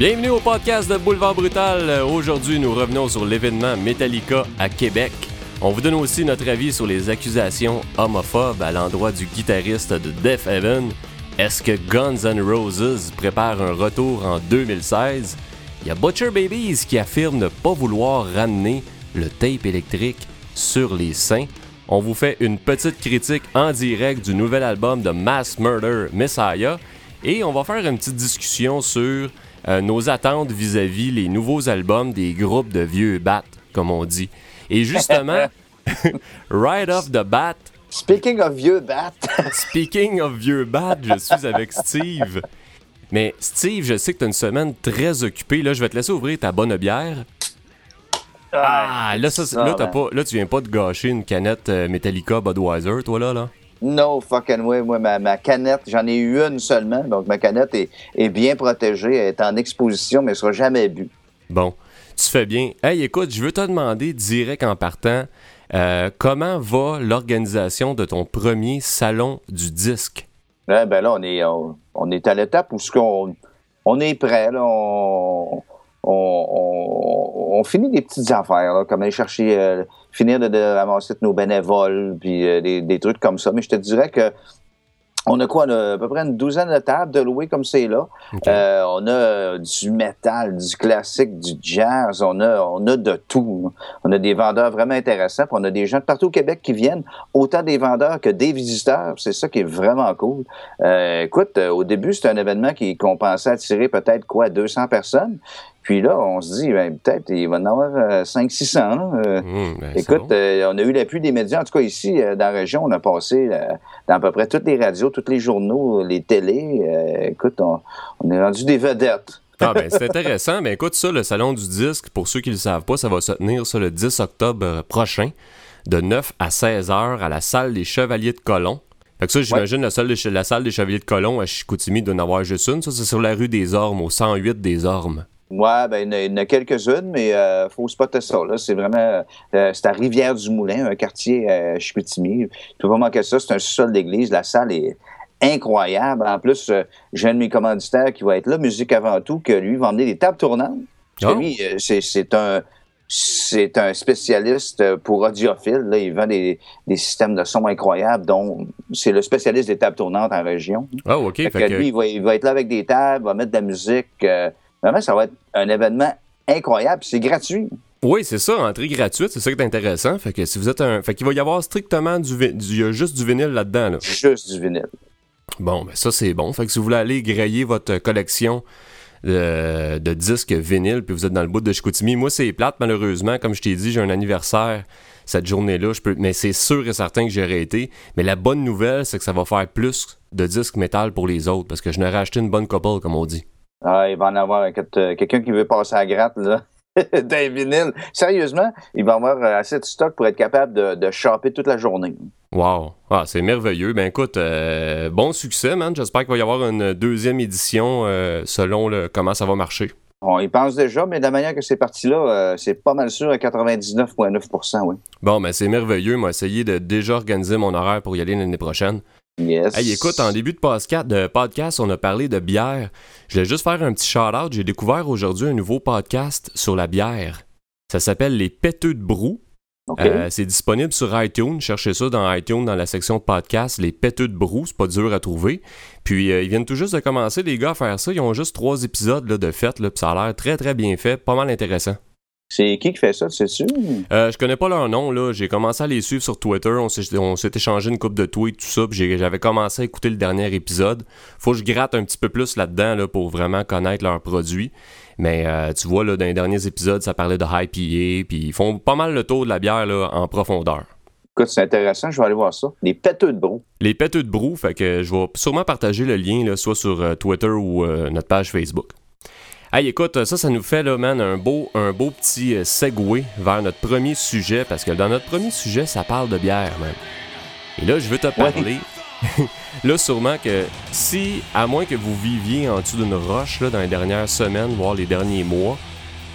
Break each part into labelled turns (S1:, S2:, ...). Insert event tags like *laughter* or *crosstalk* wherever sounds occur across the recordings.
S1: Bienvenue au podcast de Boulevard Brutal. Aujourd'hui, nous revenons sur l'événement Metallica à Québec. On vous donne aussi notre avis sur les accusations homophobes à l'endroit du guitariste de Death Heaven. Est-ce que Guns N' Roses prépare un retour en 2016? Il y a Butcher Babies qui affirme ne pas vouloir ramener le tape électrique sur les seins. On vous fait une petite critique en direct du nouvel album de Mass Murder Messiah et on va faire une petite discussion sur euh, nos attentes vis-à-vis les nouveaux albums des groupes de vieux bat, comme on dit. Et justement, *laughs* right off the bat.
S2: Speaking of vieux bat. *laughs*
S1: speaking of vieux bat, je suis avec Steve. Mais Steve, je sais que tu as une semaine très occupée. Là, je vais te laisser ouvrir ta bonne bière. Ah, là, ça, là, pas, là, tu viens pas de gâcher une canette euh, Metallica Budweiser, toi, là, là?
S2: No fucking way. Moi, ma, canette, j'en ai eu une seulement. Donc, ma canette est, bien protégée. Elle est en exposition, mais elle sera jamais bu.
S1: Bon, tu fais bien. Hey, écoute, je veux te demander direct en partant, euh, comment va l'organisation de ton premier salon du disque?
S2: ben là, on est, on, est à l'étape où ce qu'on, on est prêt. Là, on, on, finit des petites affaires, comme aller chercher, euh, finir de, ramasser nos bénévoles, puis euh, des, trucs comme ça. Mais je te dirais que on a quoi? On a à peu près une douzaine de tables de louer comme c'est là. Euh, on a du métal, du classique, du jazz. On a, on a de tout. On a des vendeurs vraiment intéressants. on a des gens de partout au Québec qui viennent, autant des vendeurs que des visiteurs. C'est ça qui est vraiment cool. écoute, au début, c'était un événement qui qu'on pensait attirer peut-être quoi, 200 personnes. Puis là, on se dit, ben, peut-être il va en avoir 500-600. Euh, euh, mmh, ben, écoute, euh, on a eu l'appui des médias. En tout cas, ici, dans la région, on a passé dans à peu près toutes les radios, tous les journaux, les télés. écoute, on, est rendu des vedettes.
S1: Ah ben, c'est intéressant. Mais écoute, ça, le Salon du disque, pour ceux qui ne le savent pas, ça va se tenir ça, le 10 octobre prochain, de 9 à 16 heures à la salle des Chevaliers de Colomb. Fait que ça, j'imagine, la, salle des, la salle des Chevaliers de Colomb à Chicoutimi doit en avoir juste une. Ça, c'est sur la rue des Ormes, au 108 des Ormes.
S2: Ouais, ben, il y en a, quelques-unes, mais il euh, faut spotter ça. Là. C'est vraiment, euh, c'est à Rivière-du-Moulin, un quartier euh, Chicoutimi. Tu peux pas manquer ça, c'est un sol d'église. La salle est incroyable. En plus, euh, j'ai un de mes commanditaires qui va être là, musique avant tout, que lui va emmener des tables tournantes. Ah. lui, c'est un c'est un spécialiste pour audiophile. Là, il vend des, des, systèmes de son incroyables, dont c'est le spécialiste des tables tournantes en région.
S1: Ah, OK.
S2: Fait que lui, il va, il va, être là avec des tables, va mettre de la musique. Vraiment, ça va être un événement incroyable. C'est gratuit.
S1: Oui, c'est ça, entrée gratuite, c'est ça qui est intéressant. Fait que si vous êtes un. Fait qu'il va y avoir strictement du, Il y a juste du vinyle là-dedans. Là.
S2: Juste du vinyle.
S1: Bon, ben ça c'est bon. Fait que si vous voulez aller grailler votre collection de, disques vinyle, puis vous êtes dans le bout de Chicoutimi, moi c'est plate malheureusement. Comme je t'ai dit, j'ai un anniversaire cette journée-là. Je peux, mais c'est sûr et certain que j'aurais été. Mais la bonne nouvelle, c'est que ça va faire plus de disques métal pour les autres, parce que je n'aurais acheté une bonne couple, comme on dit.
S2: Ah, il va en avoir euh, quelqu'un qui veut passer à gratte, là. *laughs* d'un vinyle. Sérieusement, il va avoir euh, assez de stock pour être capable de, de choper toute la journée.
S1: Wow. Ah, c'est merveilleux. Ben écoute, euh, bon succès, man. J'espère qu'il va y avoir une deuxième édition selon le, comment ça va marcher.
S2: On y pense déjà, mais de la manière que c'est parti là, c'est pas mal sûr à 99,9 oui.
S1: Bon, ben c'est merveilleux. Moi, essayer de déjà organiser mon horaire pour y aller l'année prochaine.
S2: Yes.
S1: Hey, écoute, en début de podcast, on a parlé de bière. Je vais juste faire un petit shout-out. J'ai découvert aujourd'hui un nouveau podcast sur la bière. Ça s'appelle Les Péteux de Brou. Euh, c'est disponible sur iTunes. Cherchez ça dans iTunes, dans la section podcast. Les Péteux de Brou, c'est pas dur à trouver. Puis euh, ils viennent tout juste de commencer, les gars, à faire ça. Ils ont juste trois épisodes là, de fait. Là, ça a l'air très, très bien fait. Pas mal intéressant.
S2: C'est qui qui fait ça, c'est sûr?
S1: Euh, je connais pas leur nom, là. J'ai commencé à les suivre sur Twitter. On s'est échangé une coupe de tweets, tout ça. J'avais commencé à écouter le dernier épisode. Faut que je gratte un petit peu plus là-dedans là, pour vraiment connaître leurs produits. Mais euh, tu vois, là, dans les derniers épisodes, ça parlait de IPA. Puis ils font pas mal le tour de la bière là, en profondeur.
S2: Écoute, c'est intéressant, je vais aller voir ça. Les pêteux de brou.
S1: Les pêteux de brou, fait que je vais sûrement partager le lien, là, soit sur euh, Twitter ou notre page Facebook. Hey, écoute, ça, ça nous fait, là, man, un beau, un beau petit euh, segway vers notre premier sujet, parce que dans notre premier sujet, ça parle de bière, man. Et là, je veux te parler. *laughs* là, sûrement que si, à moins que vous viviez en dessous d'une roche, là, dans les dernières semaines, voire les derniers mois,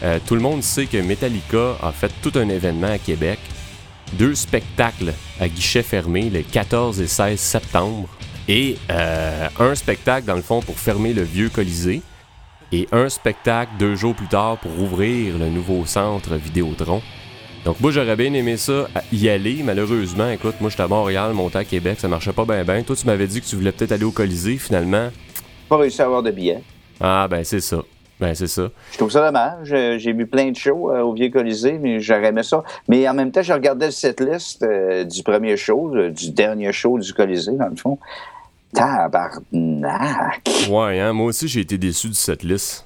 S1: euh, tout le monde sait que Metallica a fait tout un événement à Québec. Deux spectacles à guichet fermé le 14 et 16 septembre. Et euh, un spectacle, dans le fond, pour fermer le vieux Colisée. Et un spectacle deux jours plus tard pour ouvrir le nouveau centre Vidéotron. Donc moi j'aurais bien aimé ça y aller, malheureusement, écoute, moi j'étais à Montréal, monté à Québec, ça marchait pas bien bien. Toi tu m'avais dit que tu voulais peut-être aller au Colisée finalement.
S2: Pas réussi à avoir de billets.
S1: Ah ben c'est ça. Ben, c'est ça.
S2: Je trouve ça dommage. Euh, j'ai vu plein de shows euh, au Vieux Colisée, mais j'aurais aimé ça. Mais en même temps, je regardais le setlist euh, du premier show, du dernier show du Colisée, dans le fond. Tabarnak!
S1: Ouais, hein, moi aussi, j'ai été déçu de cette liste.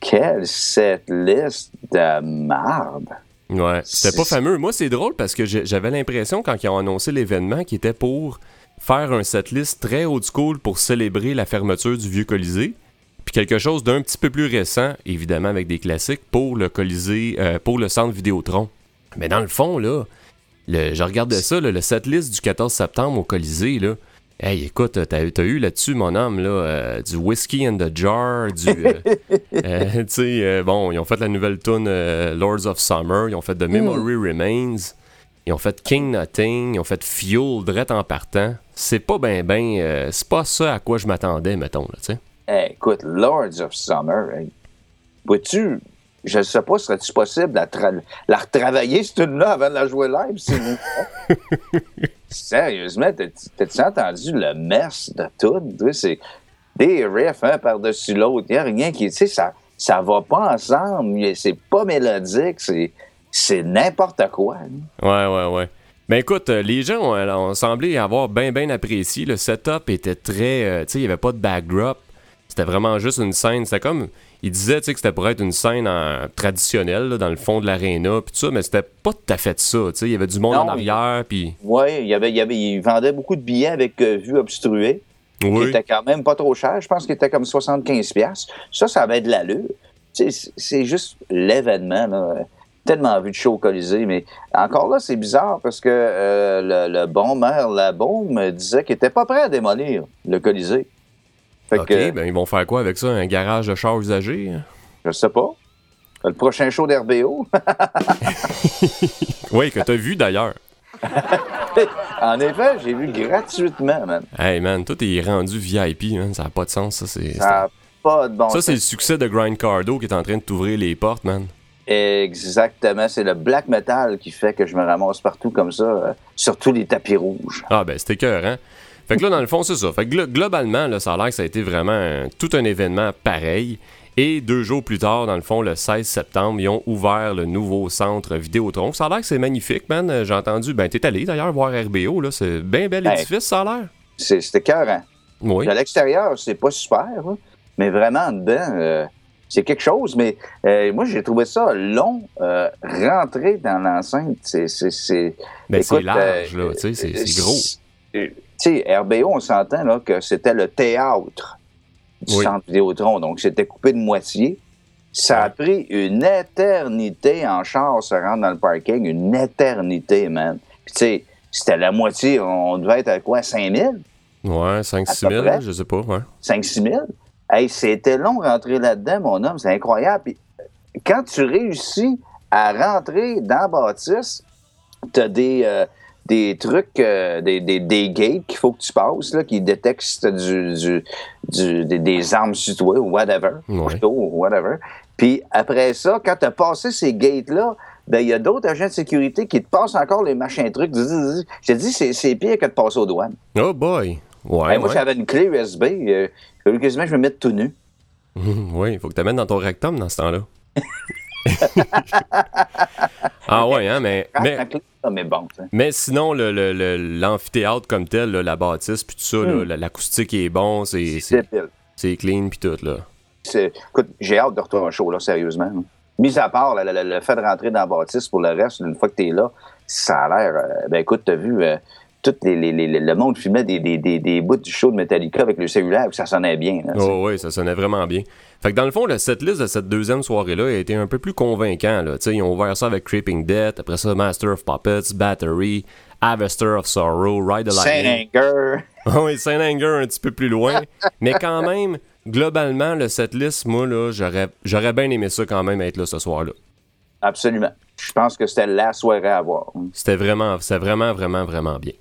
S2: Quelle setlist de marde!
S1: Ouais, c'était pas fameux. Moi, c'est drôle parce que j'avais l'impression, quand ils ont annoncé l'événement, qu'ils était pour faire un setlist très old school pour célébrer la fermeture du Vieux Colisée puis quelque chose d'un petit peu plus récent, évidemment avec des classiques, pour le Colisée, euh, pour le centre Vidéotron. Mais dans le fond, là, le, je regardais ça, le setlist du 14 septembre au Colisée, là. Hey, écoute, t'as, as eu là-dessus, mon homme, là, euh, du Whiskey in the Jar, du... Euh, *laughs* tu sais, bon, ils ont fait la nouvelle tune Lords of Summer, ils ont fait The Memory mm. Remains, ils ont fait King Nothing, ils ont fait Fuel, Drette en partant. C'est pas ben ben... c'est pas ça à quoi je m'attendais, mettons, là, tu sais
S2: écoute, Lords of Summer, hein, vois-tu, je ne sais pas, serait-il possible de la, retravailler, cette tune-là, avant de la jouer live, vous *laughs* Sérieusement, t'as-tu entendu le mess de tout? C'est des riffs un par-dessus l'autre. Il n'y a rien qui. Tu sais, ça, ça va pas ensemble. C'est pas mélodique. C'est n'importe quoi.
S1: Ouais, ouais, ouais. Ben écoute, euh, les gens ont, semblé avoir bien, bien apprécié. Le setup était très. Euh, tu sais, il n'y avait pas de backdrop. C'était vraiment juste une scène. C'était comme. Il disait que c'était pour être une scène traditionnelle dans le fond de l'aréna, puis tout ça, mais c'était pas tout à fait ça. Il y avait du monde en arrière. Puis...
S2: Oui, il, y avait, il, y avait, il vendait beaucoup de billets avec euh, vue obstruée. Oui. Qui était quand même pas trop cher. Je pense qu'il était comme 75$. Ça, ça avait de l'allure. C'est juste l'événement. Tellement vu de show colisée, mais encore là, c'est bizarre parce que euh, le, bon maire me disait qu'il était pas prêt à démolir le Colisée.
S1: OK, ben ils vont faire quoi avec ça? Un garage de chars usagés?
S2: Je sais pas. Le prochain show d'RBO? *laughs*
S1: oui, que t'as vu d'ailleurs. *laughs*
S2: en effet, j'ai vu gratuitement, man.
S1: Hey, man, tout est rendu VIP, man. Ça n'a pas de sens, ça.
S2: C'est, ça n'a pas de bon
S1: Ça, c'est le succès de Grind Cardo qui est en train de t'ouvrir les portes, man.
S2: Exactement. C'est le black metal qui fait que je me ramasse partout comme ça, euh, sur tous les tapis rouges.
S1: Ah, ben, c'était cœur, hein? Fait que là, dans le fond, c'est ça. Fait que globalement, là, ça a l'air que ça a été vraiment tout un événement pareil. Et deux jours plus tard, dans le fond, le 16 septembre, ils ont ouvert le nouveau centre Vidéotron. Ça a l'air que c'est magnifique, man. J'ai entendu, ben, t'es allé d'ailleurs voir RBO, là. C'est bien bel édifice, ça a l'air.
S2: C'était cœur, Oui. À l'extérieur, c'est pas super, mais vraiment dedans, euh, c'est quelque chose. Mais euh, moi, j'ai trouvé ça long. Euh, rentrer dans l'enceinte, c'est.
S1: Ben, c'est large, là, tu sais, c'est gros
S2: tu sais, RBO, on s'entend là, que c'était le théâtre du centre Vidéotron, donc c'était coupé de moitié. Ça a pris une éternité en char se rendre dans le parking, une éternité, man. Puis tu sais, c'était la moitié, on devait être à quoi, 5 000?
S1: Ouais, 5-6 000, je sais pas, ouais.
S2: 5-6 000? Hey, c'était long rentrer là-dedans, mon homme, c'est incroyable. Puis, quand tu réussis à rentrer dans Baptiste, t'as des, euh, des trucs, euh, des, des, des, gates qu'il faut que tu passes, là, qui détectent du, du, des, armes sur toi ou whatever, ou whatever. Puis après ça, quand tu as passé ces gates-là, ben, il y a d'autres agents de sécurité qui te passent encore les machins trucs. Je te dis, c'est pire que de passer aux douanes.
S1: Oh boy! Ouais,
S2: moi, j'avais une clé USB. Euh, quasiment je me mette tout nu. *laughs*
S1: oui, il faut que tu amènes dans ton rectum dans ce temps-là. *laughs* ah ouais, hein, mais... mais...
S2: mais bon.
S1: Mais sinon, l'amphithéâtre le, comme tel, la bâtisse, puis tout ça, hmm. l'acoustique est bon, c'est c'est clean, puis tout. là.
S2: Écoute, j'ai hâte de retourner un show, là, sérieusement. Mis à part le, fait de rentrer dans la bâtisse pour le reste, une fois que tu es là, ça a l'air. Euh, ben écoute, t'as vu, euh, tout les, le monde filmait des, des, des, bouts du show de Metallica avec le cellulaire, ça sonnait bien.
S1: oh oui, ça sonnait vraiment bien. Fait que dans le fond, le setlist de cette deuxième soirée-là a été un peu plus convaincant. Là. ils ont ouvert ça avec Creeping Death, après ça Master of Puppets, Battery, Harvester of Sorrow, Ride the Lightning.
S2: Saint Anger. *laughs*
S1: oui, Saint Anger un petit peu plus loin. *laughs* mais quand même, globalement, le setlist, moi, là, j'aurais, j'aurais bien aimé ça quand même être là ce soir-là.
S2: Absolument. Je pense que c'était la soirée à voir.
S1: C'était vraiment, c'était vraiment, vraiment, vraiment bien.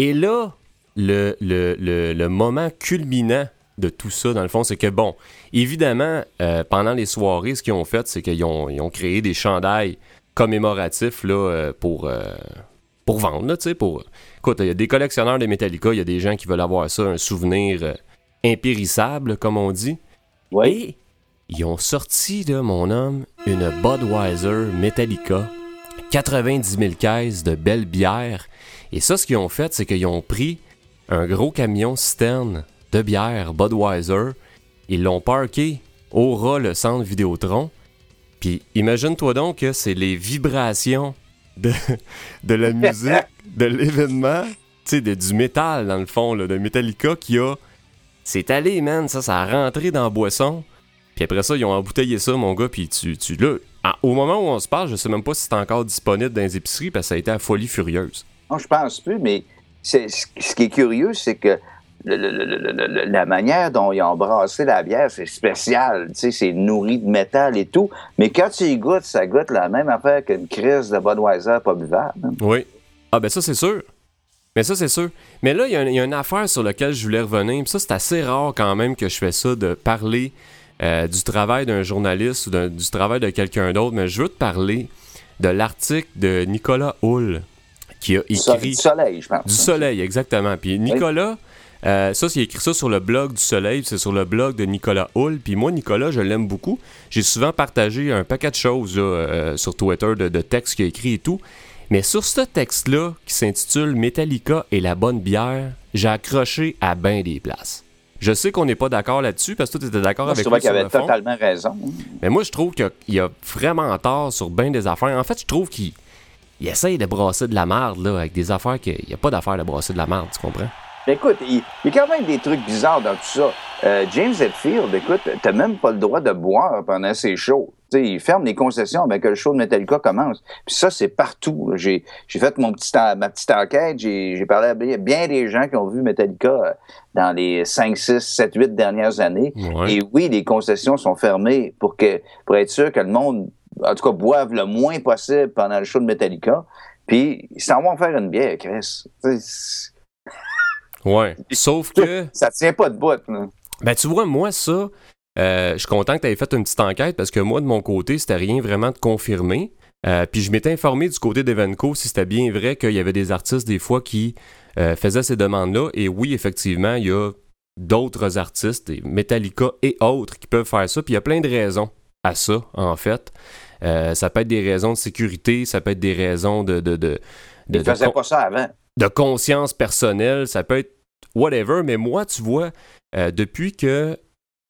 S1: Et là, le, le, le, moment culminant de tout ça, dans le fond, c'est que, bon, évidemment, euh, pendant les soirées, ce qu'ils ont fait, c'est qu'ils ont, ils ont créé des chandails commémoratifs là, euh, pour, euh, pour vendre, là, tu sais, pour... Écoute, il y a des collectionneurs de Metallica, il y a des gens qui veulent avoir ça, un souvenir euh, impérissable, comme on dit.
S2: Oui.
S1: Et ils ont sorti, là, mon homme, une Budweiser Metallica, 90 000 caisses de belles bières. Et ça, ce qu'ils ont fait, c'est qu'ils ont pris un gros camion citerne de bière Budweiser, ils l'ont parké au ras le centre Vidéotron. Puis imagine-toi donc que c'est les vibrations de, *laughs* de la musique, *laughs* de l'événement, tu sais, du métal dans le fond, là, de Metallica qui a. C'est allé, man, ça, ça a rentré dans la boisson. Puis après ça, ils ont embouteillé ça, mon gars, puis tu, tu là, à- au moment où on se parle, je sais même pas si c'est encore disponible dans les épiceries parce que ça a été à folie furieuse.
S2: Non, je pense plus, mais c'est- ce qui est curieux, c'est que la manière dont ils ont brassé la bière, c'est spécial. Tu sais, c'est nourri de métal et tout. Mais quand tu y goûtes, ça goûte la même affaire qu'une crise de Budweiser pas buvable. hein.
S1: Oui. Ah ben ça c'est sûr. Mais ça c'est sûr. Mais là, il y, a une affaire sur laquelle je voulais revenir. Puis ça, c'est assez rare quand même que je fais ça, de parler euh, du travail d'un journaliste ou du travail de quelqu'un d'autre. Mais je veux te parler de l'article de Nicolas Hull qui a écrit...
S2: Du soleil, je pense.
S1: Du soleil, exactement. Puis Nicolas, euh, ça, c'est écrit ça sur le blog du soleil, c'est sur le blog de Nicolas Hull. Puis moi, Nicolas, je l'aime beaucoup. J'ai souvent partagé un paquet de choses là, euh, sur Twitter, de, de textes qu'il a écrit et tout. Mais sur ce texte-là, qui s'intitule Metallica et la bonne bière, j'ai accroché à bien des places. Je sais qu'on n'est pas d'accord là-dessus, parce que toi, tu étais d'accord
S2: Moi, je
S1: avec
S2: trouvais qu'il avait totalement raison.
S1: Mais moi, je trouve qu'il y a vraiment tort sur bien des affaires. En fait, je trouve qu'il il essaye de brasser de la merde, là, avec des affaires qu'il n'y a pas d'affaire de brasser de la merde, tu comprends?
S2: Mais écoute, il, il y a quand même des trucs bizarres dans tout ça. Euh, James Hetfield, écoute, t'as même pas le droit de boire pendant ses shows. Tu sais, il ferme les concessions avant que le show de Metallica commence. Puis ça, c'est partout. J'ai, fait mon petit, ma petite enquête. J'ai, parlé à bien des gens qui ont vu Metallica euh, dans les 5, 6, 7, 8 dernières années.
S1: Ouais.
S2: Et oui, les concessions sont fermées pour, que, pour être sûr que le monde, en tout cas, boive le moins possible pendant le show de Metallica. Puis, ils s'en vont faire une bière, Chris.
S1: Ouais. *laughs* Sauf que,
S2: Ça tient pas de bout.
S1: ben tu vois, moi, ça, euh, je suis content que tu aies fait une petite enquête parce que moi, de mon côté, c'était rien vraiment de confirmé. Euh, puis je m'étais informé du côté d'Evenco si c'était bien vrai qu'il y avait des artistes des fois qui euh, faisaient ces demandes-là. Et oui, effectivement, il y a d'autres artistes, des Metallica et autres, qui peuvent faire ça. Puis il y a plein de raisons à ça, en fait. Euh, ça peut être des raisons de sécurité, ça peut être des raisons de, de, de, de- con-
S2: pas ça avant.
S1: de conscience personnelle, ça peut être whatever, mais moi, tu vois, euh, depuis que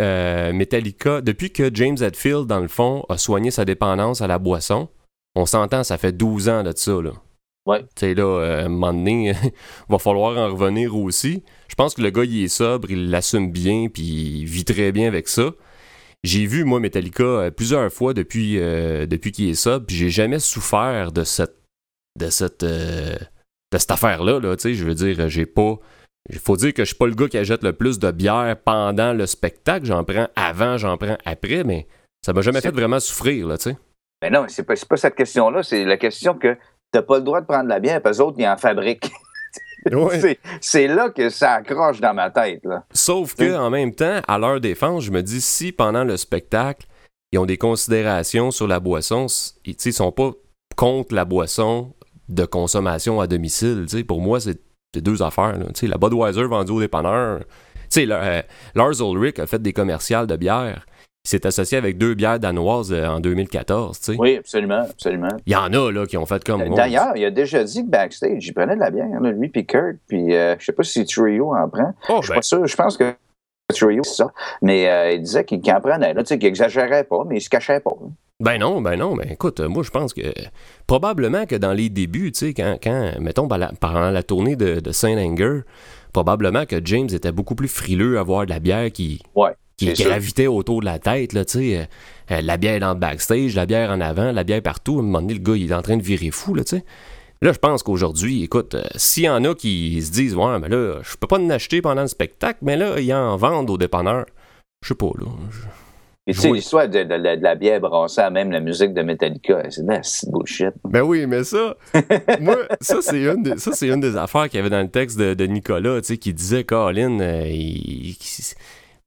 S1: euh, Metallica, depuis que James Hetfield, dans le fond, a soigné sa dépendance à la boisson, on s'entend, ça fait 12 ans de ça, là.
S2: Ouais.
S1: Tu sais, là, euh, à un moment donné, *laughs* va falloir en revenir aussi. Je pense que le gars, il est sobre, il l'assume bien, puis il vit très bien avec ça. J'ai vu, moi, Metallica euh, plusieurs fois depuis, euh, depuis qu'il est sobre, puis j'ai jamais souffert de cette, de cette, euh, de cette affaire-là, là, je veux dire, j'ai pas... Il faut dire que je suis pas le gars qui achète le plus de bière pendant le spectacle. J'en prends avant, j'en prends après, mais ça m'a jamais fait vraiment souffrir, là, tu sais.
S2: Mais non, c'est pas, pas cette question-là. C'est la question que t'as pas le droit de prendre la bière, parce que autres, ils en fabriquent. *laughs* C'est- C'est là que ça accroche dans ma tête. Là.
S1: Sauf que, en même temps, à leur défense, je me dis, si pendant le spectacle, ils ont des considérations sur la boisson, ils ne sont pas contre la boisson de consommation à domicile. tu sais. Pour moi, c'est deux affaires. là. La Budweiser vendue au dépanneur. Tu sais, le- euh, Lars Ulrich a fait des commerciales de bière. S'est associé avec deux bières danoises euh, en 2014. tu sais.
S2: Oui, absolument, absolument.
S1: Il y en a là, qui ont fait comme.
S2: D'ailleurs, il a déjà dit que backstage, il prenait de la bière, là, lui puis Kurt, puis euh, je sais pas si Trio en prend.
S1: Oh,
S2: Je suis
S1: ben,
S2: pas sûr, je pense que Trio, c'est ça. Mais euh, il disait qu'il en prenait, là, tu sais, qu'il exagérait pas, mais il se cachait pas. hein.
S1: Ben non, ben non, ben écoute, euh, moi je pense que probablement que dans les débuts, tu sais, quand, quand, mettons, pendant la tournée de, de Saint-Anger, probablement que James était beaucoup plus frileux à voir de la bière qui,
S2: Ouais,
S1: qui gravitait autour de la tête, là, tu sais. euh, euh, la bière dans le backstage, la bière en avant, la bière partout. À un moment donné, le gars, il est en train de virer fou, là, tu sais. Là, je pense qu'aujourd'hui, écoute, euh, s'il y en a qui se disent, ouais, mais là, je peux pas en acheter pendant le spectacle, mais là, ils en vendent au dépanneur. Je sais pas, là. Je-
S2: tu sais,
S1: Oui.
S2: l'histoire de, de- de- de la bière brassée à même la musique de Metallica, c'est de la bullshit.
S1: Ben oui, mais ça, *laughs* moi, ça c'est une, des- ça, c'est une des affaires qu'il y avait dans le texte de, de Nicolas, tu sais, qui disait, Colin, euh, il- il-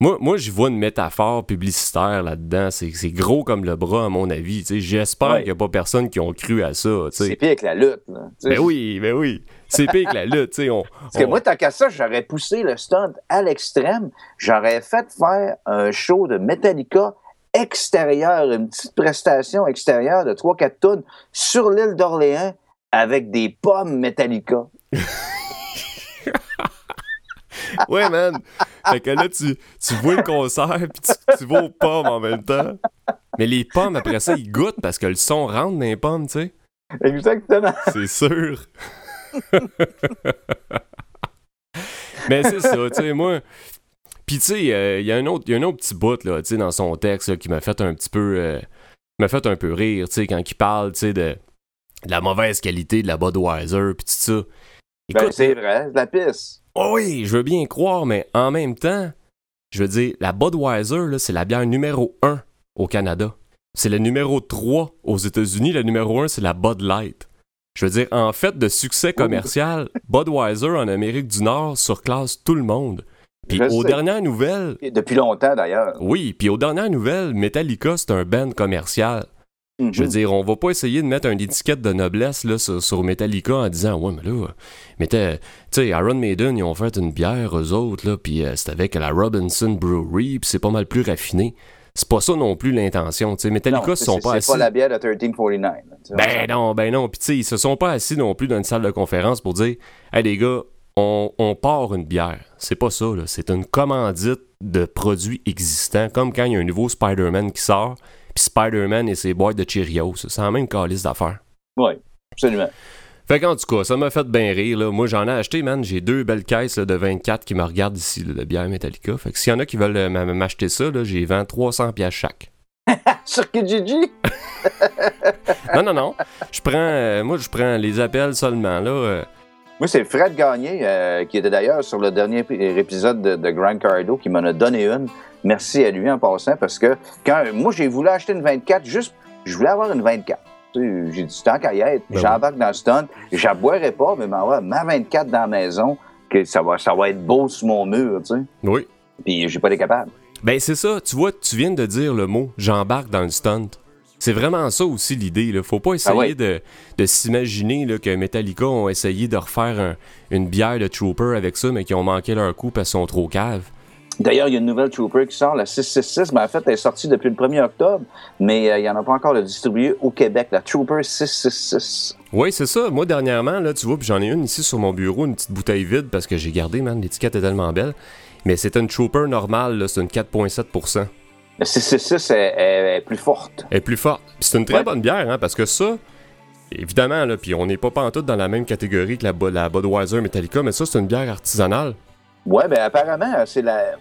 S1: Moi, moi j'y vois une métaphore publicitaire là-dedans. C'est gros comme le bras, à mon avis. J'espère
S2: Ouais.
S1: qu'il n'y a pas personne qui ont cru à ça.
S2: C'est pire que la lutte. Là.
S1: Ben oui, ben oui. C'est pire que la lutte. On,
S2: Parce que moi, tant qu'à ça, j'aurais poussé le stunt à l'extrême. J'aurais fait faire un show de Metallica extérieur, une petite prestation extérieure de 3-4 tonnes sur l'île d'Orléans avec des pommes Metallica. *laughs* *laughs*
S1: Ouais, man. Fait que là, tu, tu vois le concert, puis tu, tu vas aux pommes en même temps. Mais les pommes, après ça, ils goûtent parce que le son rentre dans les pommes, tu sais.
S2: Exactement.
S1: C'est sûr. *laughs* Mais c'est ça, tu sais, moi. Puis, tu sais, euh, il y a un autre, il y a un autre petit bout, là, tu sais, dans son texte, là, qui m'a fait un petit peu. euh, m'a fait un peu rire, tu sais, quand il parle, tu sais, de, de la mauvaise qualité de la Budweiser, puis tout ça.
S2: Ben, c'est vrai, c'est de la pisse.
S1: Oh oui, je veux bien croire, mais en même temps, je veux dire, la Budweiser, là, c'est la bière numéro 1 au Canada. C'est le numéro 3 aux États-Unis. Le numéro 1, c'est la Bud Light. Je veux dire, en fait de succès commercial, Budweiser en Amérique du Nord surclasse tout le monde. Puis aux
S2: sais.
S1: dernières nouvelles,
S2: Et Depuis longtemps, d'ailleurs.
S1: oui, puis aux dernières nouvelles, Metallica, c'est un band commercial. Je veux
S2: Mhm.
S1: dire, on va pas essayer de mettre une étiquette de noblesse là, sur, sur Metallica en disant Ouais, mais là, mais tu sais, Iron Maiden, ils ont fait une bière, eux autres, là, puis euh, c'est avec la Robinson Brewery, puis c'est pas mal plus raffiné. C'est pas ça non plus l'intention. tu sais. Metallica
S2: c'est-
S1: sont
S2: c'est-
S1: pas
S2: C'est
S1: assis.
S2: pas la bière de 1349. là, tu sais.
S1: Ben non, ben non. Puis tu sais, ils se sont pas assis non plus dans une salle de conférence pour dire Hey les gars, on, on part une bière. C'est pas ça, là. C'est une commandite de produits existants, comme quand il y a un nouveau Spider-Man qui sort, puis Spider-Man et ses boîtes de Cheerios. C'est la même calice d'affaires.
S2: Oui, absolument.
S1: Fait qu'en tout cas, ça m'a fait bien rire. Là. Moi, j'en ai acheté, man. J'ai deux belles caisses là, de 24 qui me regardent ici, là, de bière Metallica. Fait que s'il y en a qui veulent euh, m'acheter ça, j'ai vend 300 pièces chaque. *laughs*
S2: Sur Kijiji? *laughs*
S1: Non, non, non. Je prends, euh, moi, je prends les appels seulement, là. euh.
S2: Moi, c'est Fred Gagné, euh, qui était d'ailleurs sur le dernier ép- épisode de, de Grand Cardo, qui m'en a donné une. Merci à lui en passant, parce que quand moi, j'ai voulu acheter une 24, juste, je voulais avoir une 24. Tu sais, J'ai dit, tant qu'à y être,
S1: Ben
S2: j'embarque dans le stunt. J'aboirai pas, mais m'avoir ma 24 dans la maison, que ça va, ça va être beau sur mon mur, tu sais.
S1: Oui.
S2: Puis j'ai pas été capable.
S1: Ben, c'est ça. Tu vois, tu viens de dire le mot j'embarque dans le stunt. C'est vraiment ça aussi l'idée. Là. Faut pas essayer
S2: Ah ouais.
S1: de, de s'imaginer que Metallica ont essayé de refaire un- une bière de Trooper avec ça, mais qui ont manqué leur coup parce qu'ils sont trop caves.
S2: D'ailleurs, il y a une nouvelle Trooper qui sort, la 666. Mais en fait, elle est sortie depuis le 1er octobre, mais euh, il n'y en a pas encore de distribué au Québec, la Trooper 666.
S1: Oui, c'est ça. Moi, dernièrement, là, tu vois, j'en ai une ici sur mon bureau, une petite bouteille vide parce que j'ai gardé, man. L'étiquette est tellement belle. Mais c'est une Trooper normale, c'est une 4,7
S2: La 666 est, est- est plus forte.
S1: Est plus forte. C'est une très
S2: Ouais.
S1: bonne bière, hein, parce que ça, évidemment, là, puis on n'est pas pantoute dans la même catégorie que la, la Budweiser Metallica, mais ça, c'est une bière artisanale.
S2: Ouais, ben apparemment, c'est la,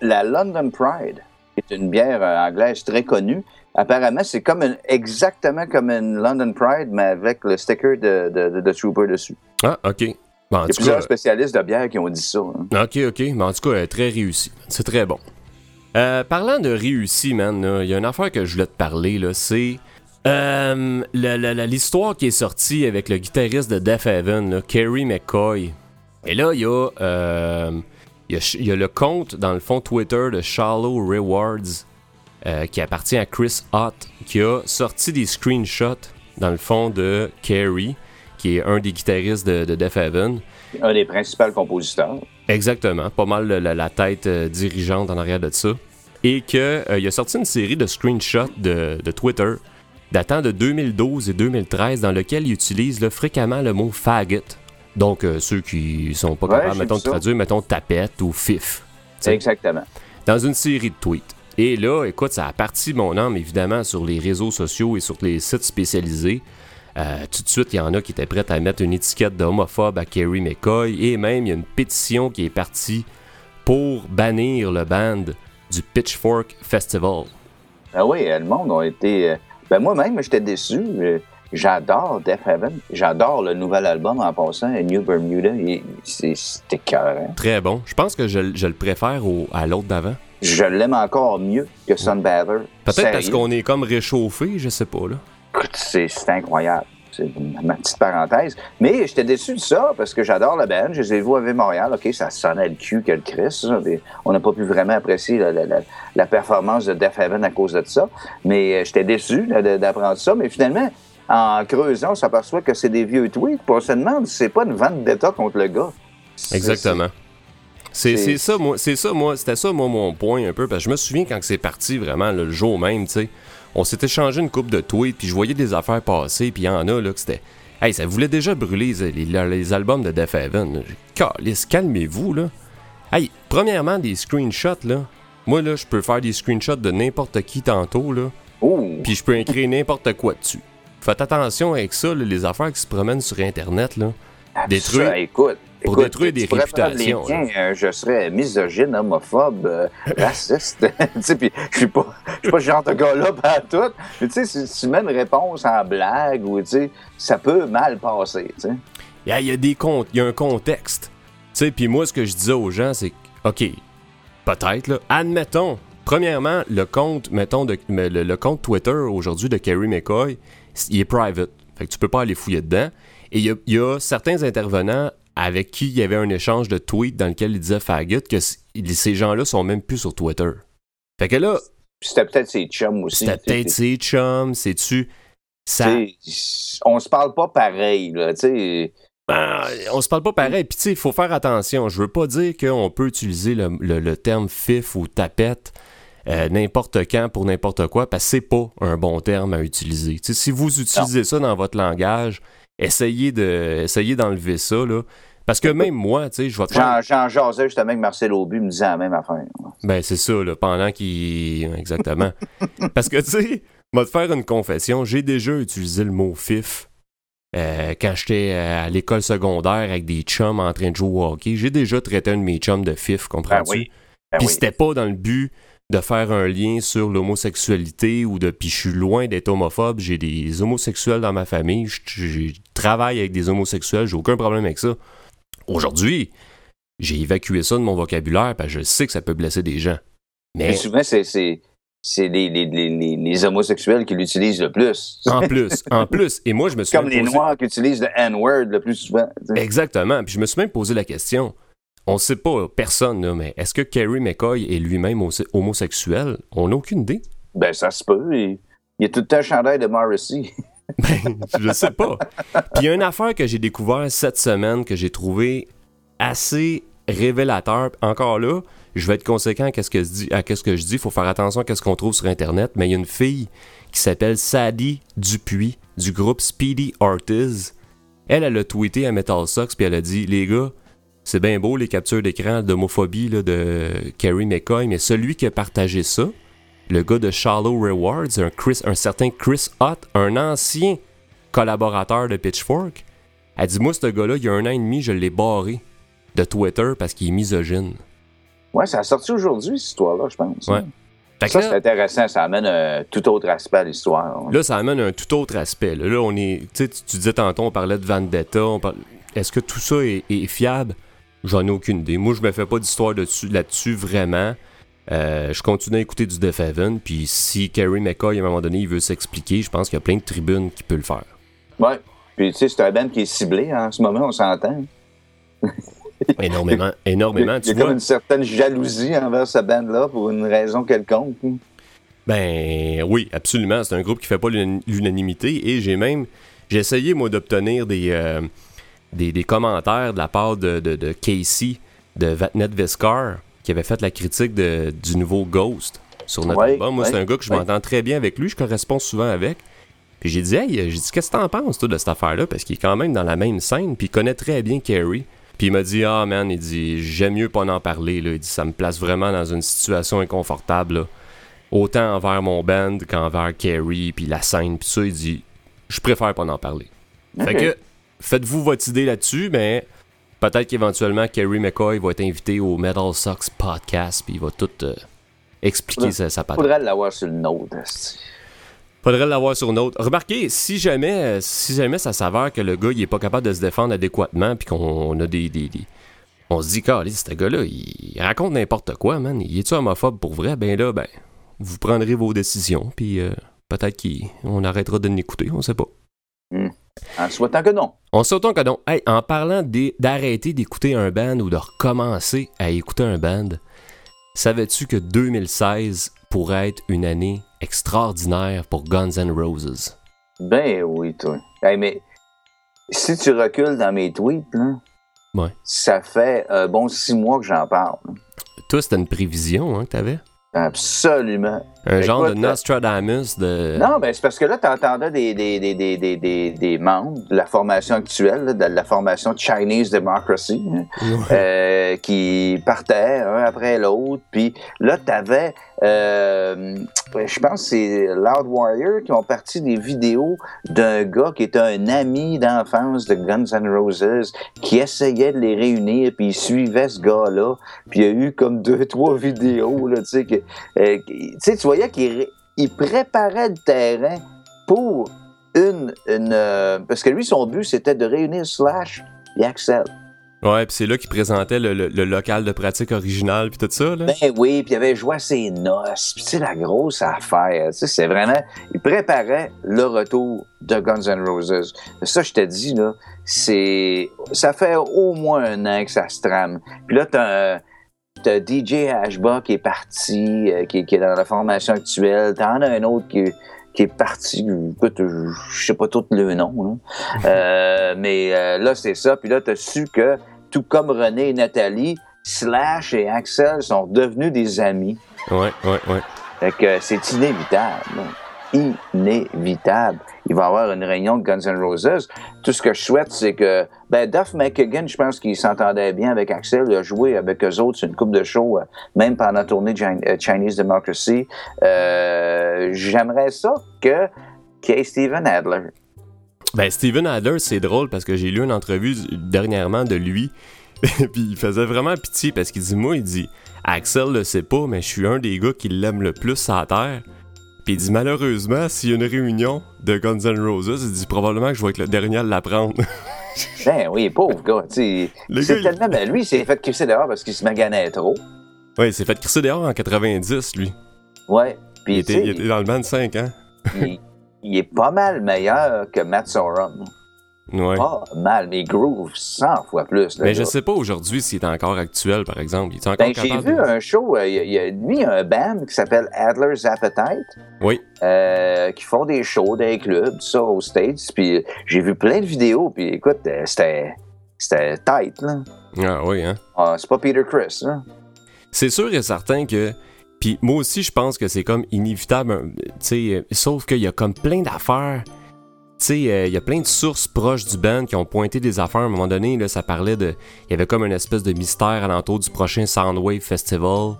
S2: la London Pride, qui est une bière euh, anglaise très connue. Apparemment, c'est comme une, exactement comme une London Pride, mais avec le sticker de, de, de- de Trooper dessus.
S1: Ah, OK. Bon,
S2: Il y a plusieurs
S1: cas,
S2: spécialistes de bière qui ont dit ça. hein.
S1: OK, OK. Mais en tout cas, elle est très réussie. C'est très bon. Euh, parlant de réussi, man, il y a une affaire que je voulais te parler, c'est euh, l'histoire qui est sortie avec le guitariste de Death Heaven, Kerry McCoy. Et là, il y a, euh, il y a le compte, dans le fond, Twitter de Shallow Rewards, qui appartient à Chris Hott, qui a sorti des screenshots, dans le fond, de Kerry, qui est un des guitaristes de, de Death Heaven.
S2: Un des principaux compositeurs.
S1: Exactement, pas mal la, tête euh, dirigeante en arrière de ça. Et qu'il a sorti une série de screenshots de, de Twitter datant de 2012 et 2013 dans lequel il utilise là, fréquemment le mot faggot. Donc, euh, ceux qui sont pas capables, mettons, de traduire, mettons, tapette ou fif. T'sais.
S2: Exactement.
S1: Dans une série de tweets. Et là, écoute, ça a parti mon âme, évidemment, sur les réseaux sociaux et sur les sites spécialisés. Euh, tout de suite, il y en a qui étaient prêts à mettre une étiquette d'homophobe à Kerry McCoy. Et même, il y a une pétition qui est partie pour bannir le band du Pitchfork Festival.
S2: Ah oui, euh, le monde a été. euh, Ben moi-même, j'étais déçu. J'adore Death Heaven. J'adore le nouvel album en passant, New Bermuda. C'était cœur.
S1: Très bon. Je pense que je, je le préfère au- à l'autre d'avant.
S2: Je l'aime encore mieux que Sunbather.
S1: Peut-être parce qu'on est comme réchauffé, je sais pas, là.
S2: Écoute, c'est incroyable. c'est ma petite parenthèse. Mais j'étais déçu de ça parce que j'adore la band. Je les ai vus à Montréal. OK, ça sonnait le cul que le Chris. On n'a pas pu vraiment apprécier la, performance de Def Heaven à cause de ça. Mais euh, j'étais déçu d'apprendre ça. Mais finalement, en creusant, on s'aperçoit que c'est des vieux tweets. Pour on se demande si c'est pas une vente d'état contre le gars.
S1: Exactement. C'est ça, moi, c'est ça, moi, c'était ça, moi, mon point un peu, parce que je me souviens quand c'est parti vraiment, le jour même, tu sais, on s'était changé une coupe de tweets, puis je voyais des affaires passer, puis il y en a, là, que c'était. Hey, ça voulait déjà brûler les, albums de Def Heaven. Calice, calmez-vous, là. Hey, premièrement, des screenshots, là. Moi, là, je peux faire des screenshots de n'importe qui tantôt, là.
S2: Oh.
S1: Puis je peux écrire *laughs* n'importe quoi dessus. Faites attention avec ça, les affaires qui se promènent sur Internet, là.
S2: Détruire. écoute,
S1: pour détruire des réputations.
S2: Euh, je serais misogyne, homophobe, euh, raciste. *laughs* puis je suis pas, je suis pas ce genre de gars-là *laughs* pas tout. Mais tu sais, si tu mets une réponse en blague ou tu sais, ça peut mal passer. Tu sais.
S1: Il y, a des comptes, il y a un contexte. Tu sais, puis moi, ce que je disais aux gens, c'est OK, peut-être, là, admettons, premièrement, le compte, mettons, de, le, compte Twitter aujourd'hui de Kerry McCoy, il est private. Fait que tu peux pas aller fouiller dedans. Et il y, a certains intervenants avec qui il y avait un échange de tweets dans lequel il disait faggot que ces gens-là sont même plus sur Twitter. Fait que là.
S2: C'était peut-être ses chums aussi.
S1: C'était peut-être ses chums, sais-tu?
S2: Ça... On se parle pas pareil, là, tu sais.
S1: Ben, on se parle pas pareil. Puis, tu sais, il faut faire attention. Je veux pas dire qu'on peut utiliser le, terme fif ou tapette euh, n'importe quand pour n'importe quoi, parce que c'est pas un bon terme à utiliser. si vous utilisez ça dans votre langage, essayez de essayez d'enlever ça, là. Parce que même moi, tu sais, je vais te
S2: faire... J'en jasais justement avec Marcel Aubu, me disait la même affaire.
S1: Ben, c'est ça, là, pendant qu'il... Exactement. *laughs* Parce que, tu sais, moi, te faire une confession, j'ai déjà utilisé le mot « fif » euh, quand j'étais euh, à l'école secondaire avec des chums en train de jouer au hockey. J'ai déjà traité un de mes chums de fif, comprends-tu? Ben oui. Ben Puis c'était pas dans le but de faire un lien sur l'homosexualité ou de. Puis je suis loin d'être homophobe. J'ai des homosexuels dans ma famille. Je, travaille avec des homosexuels. J'ai aucun problème avec ça. Aujourd'hui, j'ai évacué ça de mon vocabulaire parce que je sais que ça peut blesser des gens.
S2: Mais, souvent, c'est c'est les, les, les, les, homosexuels qui l'utilisent le plus.
S1: En plus, en plus. Et moi, je me *laughs* suis
S2: Comme les Noirs qui utilisent le N-word le plus souvent.
S1: Exactement. Puis je me suis même posé la question. On ne sait pas, personne, mais est-ce que Kerry McCoy est lui-même homosexuel? On n'a aucune idée.
S2: Ben, ça se peut. Il, il a tout le temps chandail de Morrissey. *laughs*
S1: ben, je sais pas. Puis il y a une affaire que j'ai découvert cette semaine que j'ai trouvé assez révélateur. Encore là, je vais être conséquent à ce que je dis. À ce que je dis. Il faut faire attention à ce qu'on trouve sur Internet. Mais il y a une fille qui s'appelle Sadie Dupuis du groupe Speedy Artists. Elle, elle a tweeté à Metal Sox puis elle a dit Les gars, c'est bien beau les captures d'écran d'homophobie de Kerry McCoy, mais celui qui a partagé ça, le gars de Shallow Rewards, un, Chris, un certain Chris Hutt, un ancien collaborateur de Pitchfork, a dit Moi, ce gars-là, il y a un an et demi, je l'ai barré de Twitter parce qu'il est misogyne.
S2: Ouais, ça a sorti aujourd'hui, cette histoire-là, je pense.
S1: Ouais.
S2: Ça, c'est intéressant, ça amène un tout autre aspect à l'histoire.
S1: Là, ça amène un tout autre aspect. Là, on est. Tu, tu disais tantôt, on parlait de Vendetta. Est-ce que tout ça est, fiable? J'en ai aucune idée. Moi, je me fais pas d'histoire là-dessus, vraiment. Euh, je continue à écouter du Def Heaven, puis si Kerry McCoy, à un moment donné, il veut s'expliquer, je pense qu'il y a plein de tribunes qui peuvent le faire.
S2: Ouais. Puis, tu sais, c'est un band qui est ciblé hein, en ce moment, on s'entend. *laughs*
S1: énormément, énormément.
S2: Il y a, comme une certaine jalousie envers ce band-là pour une raison quelconque.
S1: Ben oui, absolument. C'est un groupe qui fait pas l'unanimité et j'ai même j'ai essayé moi d'obtenir des, euh, des, commentaires de la part de, de, Casey de Vatnet Viscar qui avait fait la critique de, du nouveau Ghost sur notre album. Moi, c'est un gars que je m'entends très bien avec lui, je corresponds souvent avec. Puis j'ai dit, hey, j'ai dit, qu'est-ce que t'en penses, toi, de cette affaire-là? Parce qu'il est quand même dans la même scène, puis il connaît très bien Carrie. Puis il m'a dit Ah man, il dit j'aime mieux pas en parler. Là. Il dit ça me place vraiment dans une situation inconfortable. Autant envers mon band qu'envers Carrie, puis la scène, puis ça, il dit je préfère pas en parler. Fait que faites-vous votre idée là-dessus, mais peut-être qu'éventuellement Carrie McCoy va être invité au Metal Sox podcast, puis il va tout euh, expliquer sa, sa
S2: Faudrait l'avoir sur le nôtre.
S1: Faudrait l'avoir sur autre. Remarquez, si jamais, euh, si jamais ça s'avère que le gars il est pas capable de se défendre adéquatement, puis qu'on a des, des, On se dit, calé, ce gars-là, il raconte n'importe quoi, man. Il est-tu homophobe pour vrai? Ben là, ben, vous prendrez vos décisions, puis euh, peut-être qu'on arrêtera de l'écouter, on sait pas.
S2: Hmm. En souhaitant que non.
S1: En souhaitant que non. Hey, en parlant d'arrêter d'écouter un band ou de recommencer à écouter un band, savais-tu que 2016 pourrait être une année extraordinaire pour Guns N' Roses?
S2: Ben oui, toi. Hey, mais si tu recules dans mes tweets, ça fait un bon six mois que j'en parle.
S1: Toi, c'était une prévision hein, que tu avais?
S2: Absolument.
S1: Un genre de Nostradamus de.
S2: Non, ben c'est parce que là, tu entendais des, des, des, des, des, membres de la formation actuelle, de la formation Chinese Democracy, hein, euh, qui partaient un après l'autre. Puis là, tu avais, euh, je pense c'est Loud Warrior qui ont parti des vidéos d'un gars qui était un ami d'enfance de Guns N' Roses, qui essayait de les réunir, puis il suivait ce gars-là. Puis il y a eu comme deux, *laughs* trois vidéos, là, tu sais, que euh, tu sais, tu voyais qu'il préparait le terrain pour une. Euh, parce que lui, son but, c'était de réunir Slash et Axel.
S1: Ouais, puis c'est là qu'il présentait le, local de pratique original puis tout ça, là.
S2: Ben oui, puis il avait joué à ses noces, puis c'est la grosse affaire, tu sais, c'est vraiment... Il préparait le retour de Guns N' Roses. Ça, je te dis, là, c'est... Ça fait au moins un an que ça se trame. Puis là, t'as un T'as DJ Ashba qui est parti, euh, qui, est dans la formation actuelle. T'en as un autre qui, qui est parti. Écoute, je sais pas tout le nom. *laughs* Euh, mais euh, là, c'est ça. Puis là, t'as su que, tout comme René et Nathalie, Slash et Axel sont devenus des amis.
S1: Ouais, ouais, ouais.
S2: Fait que c'est inévitable inévitable. Il va y avoir une réunion de Guns N' Roses. Tout ce que je souhaite, c'est que ben, Duff McKagan, je pense qu'il s'entendait bien avec Axel. Il a joué avec eux autres une coupe de show, euh, même pendant la tournée euh, Chinese Democracy. Euh, j'aimerais ça que qu'il Steven Adler.
S1: Ben, Steven Adler, c'est drôle parce que j'ai lu une entrevue dernièrement de lui. *laughs* puis il faisait vraiment pitié parce qu'il dit Moi, il dit Axel le sait pas, mais je suis un des gars qui l'aime le plus à terre. Puis il dit malheureusement, s'il y a une réunion de Guns N' Roses, il dit probablement que je vais être le dernier à l'apprendre. *laughs*
S2: ben oui, pauvre gars. C'est tellement. Ben, lui, il s'est fait crisser dehors parce qu'il se maganait trop.
S1: Ouais, il s'est fait crisser dehors en 90, lui.
S2: Ouais.
S1: Puis, il, était, il était dans le band 5 ans.
S2: il, est pas mal meilleur que Matt Sorum.
S1: Ouais.
S2: Pas mal, mais groove 100 fois plus.
S1: mais je sais pas aujourd'hui s'il est encore actuel, par exemple. Il est encore
S2: ben, J'ai vu un show, euh, il y, a, lui, un band qui s'appelle Adler's Appetite.
S1: Oui.
S2: Euh, qui font des shows dans les clubs, tout ça, aux States. Puis j'ai vu plein de vidéos, puis écoute, euh, c'était, c'était tight, là.
S1: Ah oui, hein?
S2: Ah, c'est pas Peter Chris, là.
S1: C'est sûr et certain que. Puis moi aussi, je pense que c'est comme inévitable, tu sais, sauf qu'il y a comme plein d'affaires sais, euh, il y a plein de sources proches du band qui ont pointé des affaires. À un moment donné, là, ça parlait de. Il y avait comme une espèce de mystère alentour du prochain Soundwave Festival.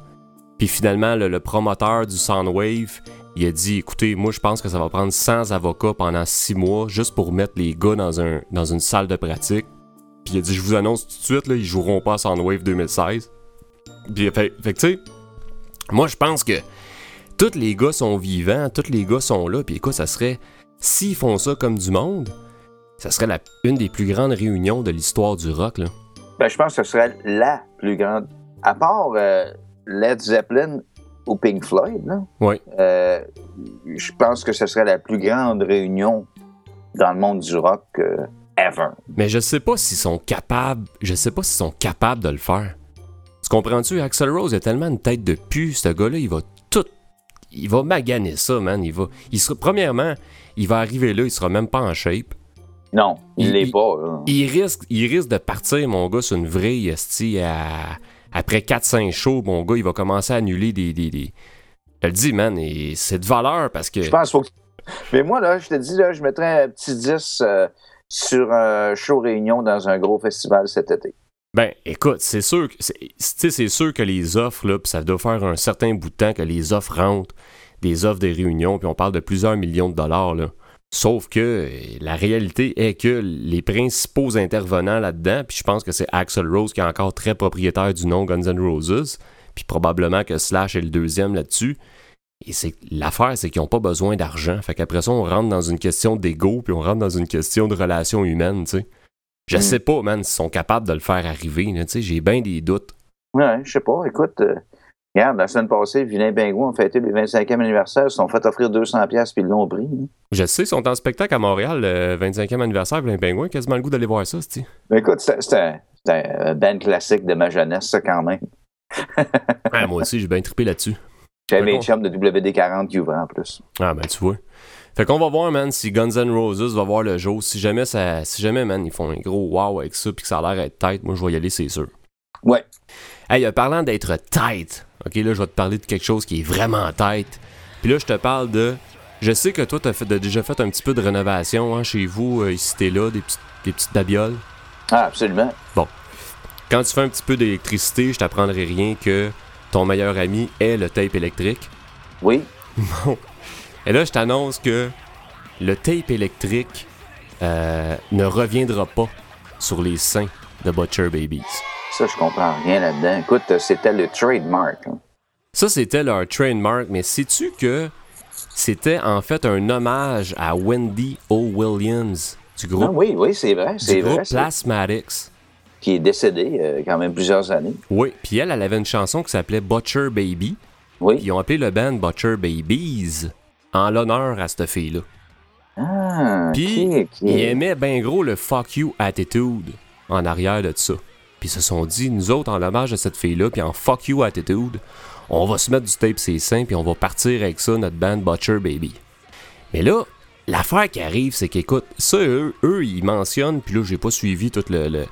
S1: Puis finalement, le, promoteur du Soundwave, il a dit écoutez, moi, je pense que ça va prendre 100 avocats pendant 6 mois juste pour mettre les gars dans, un, dans une salle de pratique. Puis il a dit je vous annonce tout de suite, là, ils joueront pas à Soundwave 2016. Puis fait, fait tu sais, moi, je pense que tous les gars sont vivants, tous les gars sont là. Puis écoute, ça serait S'ils font ça comme du monde, ça serait la, une des plus grandes réunions de l'histoire du rock. Là.
S2: Ben, je pense que ce serait la plus grande. À part euh, Led Zeppelin ou Pink Floyd, là,
S1: oui.
S2: Euh, je pense que ce serait la plus grande réunion dans le monde du rock euh, ever.
S1: Mais je sais pas s'ils sont capables. Je sais pas s'ils sont capables de le faire. Tu comprends-tu? Axel Rose a tellement une tête de pu, ce gars-là, il va tout. Il va maganer ça, man. Il va. Il sera, premièrement, il va arriver là, il sera même pas en shape.
S2: Non, il l'est pas.
S1: Il risque, il risque de partir, mon gars, sur une vraie esti à... après 4-5 shows, mon gars, il va commencer à annuler des. des, des... Je te le dis, man, et c'est de valeur parce que.
S2: Je pense faut que... Mais moi, là, je te dis, là, je mettrais un petit 10 euh, sur un show réunion dans un gros festival cet été.
S1: Ben, écoute, c'est sûr, c'est sûr que les offres, là, ça doit faire un certain bout de temps que les offres rentrent des offres des réunions, puis on parle de plusieurs millions de dollars. Là. Sauf que la réalité est que les principaux intervenants là-dedans, puis je pense que c'est Axel Rose qui est encore très propriétaire du nom Guns N' Roses, puis probablement que Slash est le deuxième là-dessus. Et c'est l'affaire, c'est qu'ils n'ont pas besoin d'argent. Fait qu'après ça, on rentre dans une question d'ego, puis on rentre dans une question de relations humaines, tu sais. Je mm. sais pas, man, s'ils sont capables de le faire arriver, tu sais, j'ai bien des doutes.
S2: Ouais, je sais pas. Écoute, euh, Regarde, la semaine passée, Vilain Pingouin ont fêté le 25e anniversaire, ils se sont fait offrir 200$ puis ils l'ont pris. hein.
S1: Je sais, ils sont en spectacle à Montréal, le 25e anniversaire, plein pingouin. Quasiment le goût d'aller voir ça, c'est.
S2: Mais écoute, c'est un, un band classique de ma jeunesse, ça, quand même. *laughs*
S1: Ah, moi aussi, j'ai bien trippé là-dessus.
S2: J'avais mes chums de WD-40 qui ouvraient en plus.
S1: Ah, ben, tu vois. Fait qu'on va voir, man, si Guns N' Roses va voir le jour. Si jamais, ça, si jamais, man, ils font un gros wow avec ça puis que ça a l'air d'être tête, moi, je vais y aller, c'est sûr.
S2: Ouais.
S1: Hey, euh, parlant d'être tête, ok, là, je vais te parler de quelque chose qui est vraiment tête. Puis là, je te parle de. Je sais que toi, t'as fait, t'as déjà fait un petit peu de rénovation hein, chez vous, euh, ici, t'es là, des petites, des petites babioles.
S2: Ah, absolument.
S1: Quand tu fais un petit peu d'électricité, je t'apprendrai rien que ton meilleur ami est le tape électrique.
S2: Oui. *laughs*
S1: Bon. Et là, je t'annonce que le tape électrique euh, ne reviendra pas sur les seins de Butcher Babies.
S2: Ça, je comprends rien là-dedans. Écoute, euh, c'était le trademark. hein.
S1: Ça, c'était leur trademark, mais sais-tu que c'était en fait un hommage à Wendy O. Williams du
S2: Ah,
S1: groupe,
S2: oui, oui, c'est vrai. C'est
S1: du
S2: vrai.
S1: groupe
S2: c'est-
S1: Plasmatics?
S2: Qui est décédé euh, quand même plusieurs années.
S1: Oui, puis elle, elle avait une chanson qui s'appelait Butcher Baby.
S2: Oui.
S1: Ils ont appelé le band Butcher Babies en l'honneur à cette fille-là.
S2: Ah,
S1: Puis,
S2: ok, ok.
S1: ils aimaient bien gros le fuck you attitude en arrière de ça. Puis ils se sont dit, nous autres, en hommage à cette fille-là, puis en fuck you attitude, on va se mettre du tape ses seins, puis on va partir avec ça, notre band Butcher Baby. Mais là, l'affaire qui arrive, c'est qu'écoute, ça, eux, eux, ils mentionnent, puis là, j'ai pas suivi tout le, le-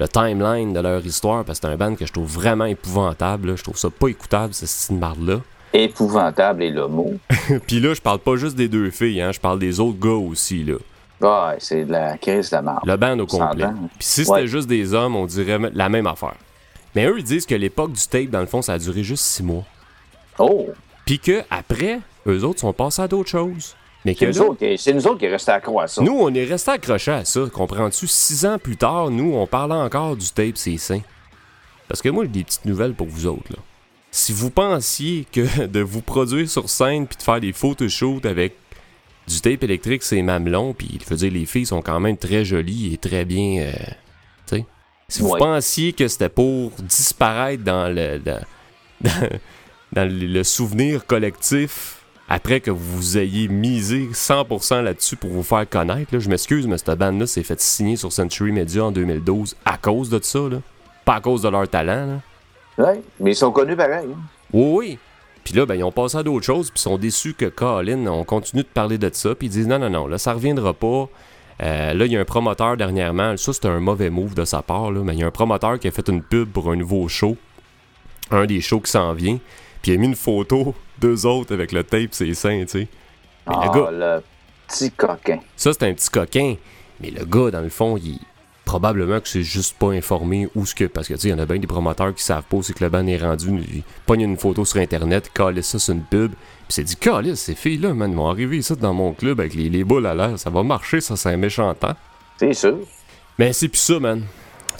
S1: le timeline de leur histoire, parce que c'est un band que je trouve vraiment épouvantable. là. Je trouve ça pas écoutable, ce style là
S2: Épouvantable est le mot. *laughs*
S1: puis là, je parle pas juste des deux filles, hein, je parle des autres gars aussi, là.
S2: Ah, c'est de la crise de marde.
S1: Le band au complet. Puis si c'était
S2: Ouais.
S1: juste des hommes, on dirait la même affaire. Mais eux, ils disent que l'époque du tape, dans le fond, ça a duré juste six mois.
S2: Oh,
S1: Puis que après, eux autres sont passés à d'autres choses. Mais que
S2: c'est nous,
S1: là,
S2: autres qui- c'est nous autres qui restent accro à ça.
S1: nous, on est restés accrochés à ça. Comprends-tu? Six ans plus tard, nous, on parlait encore du tape, c'est sain. Parce que moi, j'ai des petites nouvelles pour vous autres. Là. Si vous pensiez que *laughs* de vous produire sur scène puis de faire des photoshoots avec du tape électrique, c'est mamelon, puis je veux dire, les filles sont quand même très jolies et très bien. euh, tu sais. Si vous
S2: Ouais.
S1: pensiez que c'était pour disparaître dans le. dans, *laughs* dans- dans le souvenir collectif après que vous ayez misé 100% là-dessus pour vous faire connaître. là. Je m'excuse, mais cette bande-là s'est fait signer sur Century Media en 2012 à cause de ça. Là. Pas à cause de leur talent. Là.
S2: Ouais, mais ils sont connus pareil. hein.
S1: Oui, oui. Puis là, ben, ils ont passé à d'autres choses, puis ils sont déçus que Colin, on continue de parler de ça, puis ils disent non, non, non, là, ça reviendra pas. Euh, là, il y a un promoteur dernièrement, ça c'était un mauvais move de sa part, là, mais il y a un promoteur qui a fait une pub pour un nouveau show, un des shows qui s'en vient, puis il a mis une photo *laughs* d'eux autres avec le tape, ses seins, tu sais. Mais
S2: Ah,
S1: le gars,
S2: le petit coquin.
S1: ça c'est un petit coquin, mais le gars, dans le fond, il probablement que c'est juste pas informé où ce que. Parce que tu sais, il y en a bien des promoteurs qui savent pas c'est que le band est rendu. Ils pognent une photo sur internet, calent ça sur une pub, puis c'est dit, calisse, ces filles-là, man, ils vont arriver ici dans mon club avec les, les boules à l'air, ça va marcher, ça, c'est un méchant temps.
S2: C'est sûr.
S1: Mais c'est plus ça, man.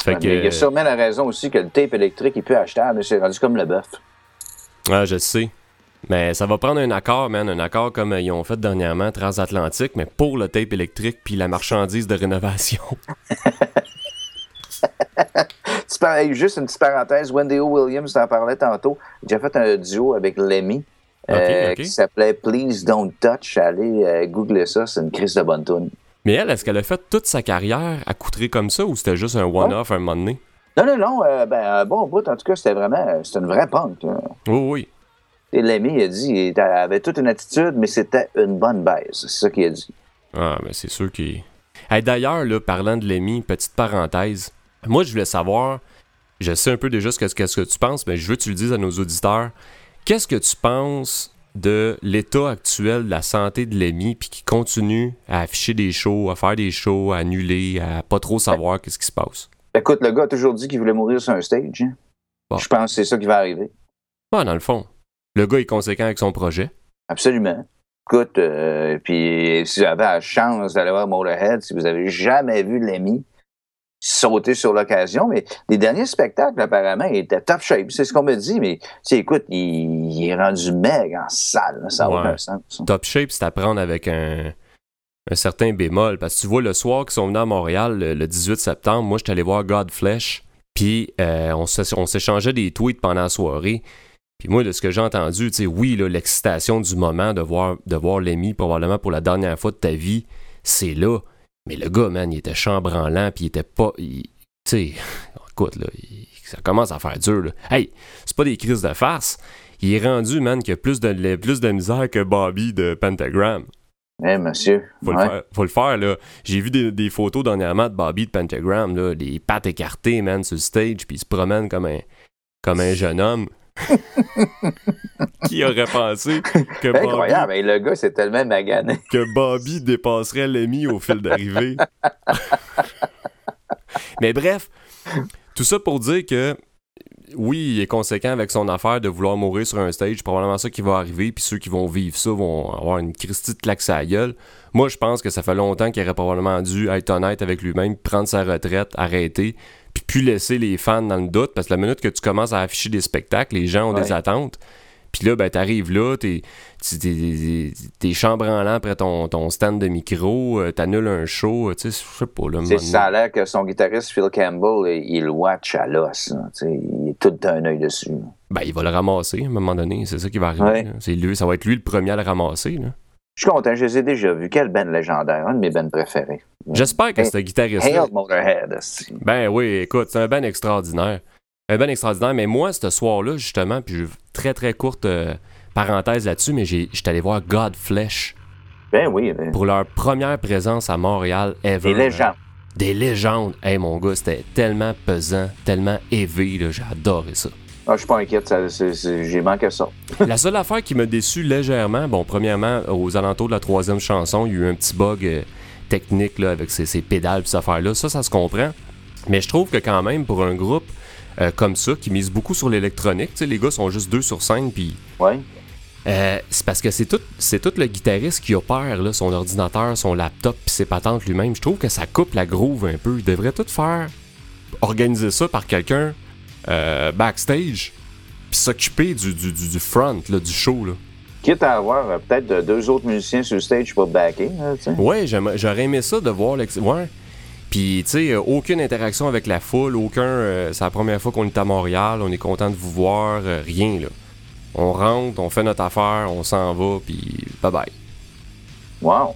S1: Fait
S2: Ouais, mais il y a
S1: que.
S2: sûrement la raison aussi que le tape électrique est plus achetable, mais c'est rendu comme le bœuf.
S1: Ah, je sais. Mais ça va prendre un accord, man, un accord comme euh, ils ont fait dernièrement, transatlantique, mais pour le tape électrique puis la marchandise de rénovation. *laughs*
S2: Juste une petite parenthèse, Wendy O. Williams t'en parlait tantôt. J'ai fait un duo avec Lemmy euh,
S1: Ok, ok.
S2: qui s'appelait Please Don't Touch. Allez euh, googler ça, c'est une crise de bonne tune.
S1: Mais elle, est-ce qu'elle a fait toute sa carrière à coutrer comme ça ou c'était juste un one-off un moment donné?
S2: Non, non, non, euh, ben, un bon bout, en tout cas, c'était vraiment, euh, c'était une vraie punk. là.
S1: Oui, oui.
S2: Et Lemmy, il a dit, il avait toute une attitude, mais c'était une bonne baise. C'est ça qu'il a dit.
S1: Ah, mais c'est sûr qu'il. Hey, D'ailleurs, parlant de Lemmy, petite parenthèse. Moi, je voulais savoir, je sais un peu déjà ce que, qu'est-ce que tu penses, mais je veux que tu le dises à nos auditeurs. Qu'est-ce que tu penses de l'état actuel de la santé de Lemmy, puis qui continue à afficher des shows, à faire des shows, à annuler, à pas trop savoir qu'est-ce qui se passe?
S2: Écoute, le gars a toujours dit qu'il voulait mourir sur un stage. hein.
S1: Bon.
S2: Je pense que c'est ça qui va arriver.
S1: Ah, dans le fond. Le gars est conséquent avec son projet.
S2: Absolument. Écoute, euh, puis si vous avez la chance d'aller voir Motorhead, si vous avez jamais vu Lemmy sauter sur l'occasion, mais les derniers spectacles, apparemment, il était top shape. C'est ce qu'on me dit, mais tu sais, écoute, il, il est rendu meg en salle. ça n'a
S1: Ouais.
S2: aucun sens.
S1: Top shape, c'est à prendre avec un, un certain bémol. Parce que tu vois, le soir qu'ils sont venus à Montréal, le, le 18 septembre, moi, j'étais allé voir Godflesh. Puis euh, on s'échangeait des tweets pendant la soirée. Puis moi, de ce que j'ai entendu, tu sais, oui, l'excitation du moment de voir, de voir Lemmy probablement pour la dernière fois de ta vie, c'est là. Mais le gars, man, il était chambranlant, puis il était pas. Tu sais, *laughs* écoute, là, ça commence à faire dur, là. Hey, c'est pas des crises de farce. Il est rendu, man, qu'il a plus de, plus de misère que Bobby de Pentagram.
S2: Eh, monsieur.
S1: Faut, le faire, faut le faire, là. J'ai vu des, des, photos dernièrement de Bobby de Pentagram, là, les pattes écartées, man, sur le stage, puis il se promène comme un, comme un jeune homme. *laughs* Qui aurait pensé que Bobby...
S2: Incroyable, le gars, c'est tellement magané. *laughs*
S1: que Bobby dépasserait l'ami au fil d'arrivée. *laughs* Mais bref, tout ça pour dire que oui, il est conséquent avec son affaire de vouloir mourir sur un stage. Probablement ça qui va arriver, puis ceux qui vont vivre ça vont avoir une Christie de claque à la gueule. Moi, je pense que ça fait longtemps qu'il aurait probablement dû être honnête avec lui-même, prendre sa retraite, arrêter, puis plus laisser les fans dans le doute, parce que la minute que tu commences à afficher des spectacles, les gens ont des attentes. Puis là, ben, t'arrives là, t'es, t'es, chambranlant après ton, ton stand de micro, euh, t'annules un show, tu sais, je sais pas. Là,
S2: ça a l'air que son guitariste Phil Campbell, il watch à l'os, il est tout d'un œil dessus.
S1: Ben, il va le ramasser à un moment donné, c'est ça qui va arriver. C'est lui, ça va être lui le premier à le ramasser. Là.
S2: Je suis content, je les ai déjà vus. Quelle band légendaire, un de mes bands préférés.
S1: J'espère que ce guitariste.
S2: Hail Motorhead.
S1: Ben oui, écoute, c'est un band extraordinaire. Un band extraordinaire, mais moi, ce soir-là, justement, puis très très courte euh, parenthèse là-dessus, mais j'étais allé voir Godflesh.
S2: Ben oui. Ben.
S1: Pour leur première présence à Montréal ever.
S2: Des légendes.
S1: Des légendes. Hey mon gars, c'était tellement pesant, tellement éveillé, j'ai adoré ça.
S2: Ah, je suis pas inquiète, j'ai manqué ça. *laughs*
S1: la seule affaire qui m'a déçu légèrement, bon, premièrement, aux alentours de la troisième chanson, il y a eu un petit bug euh, technique là, avec ces, pédales et ces affaires-là. Ça, ça se comprend. Mais je trouve que quand même, pour un groupe euh, comme ça, qui mise beaucoup sur l'électronique, les gars sont juste deux sur cinq, puis...
S2: Ouais.
S1: Euh, c'est parce que c'est tout, c'est tout le guitariste qui opère là, son ordinateur, son laptop, puis ses patentes lui-même. Je trouve que ça coupe la groove un peu. Il devrait tout faire organiser ça par quelqu'un euh, backstage, puis s'occuper du, du, du, front, là, du show. Là.
S2: Quitte à avoir euh, peut-être deux autres musiciens sur le stage pour backer.
S1: ouais, j'aurais aimé ça de voir. Ouais. Puis, tu sais, euh, aucune interaction avec la foule, aucun. c'est la première fois qu'on est à Montréal, on est content de vous voir, rien, là. On rentre, on fait notre affaire, on s'en va, puis bye bye.
S2: Wow!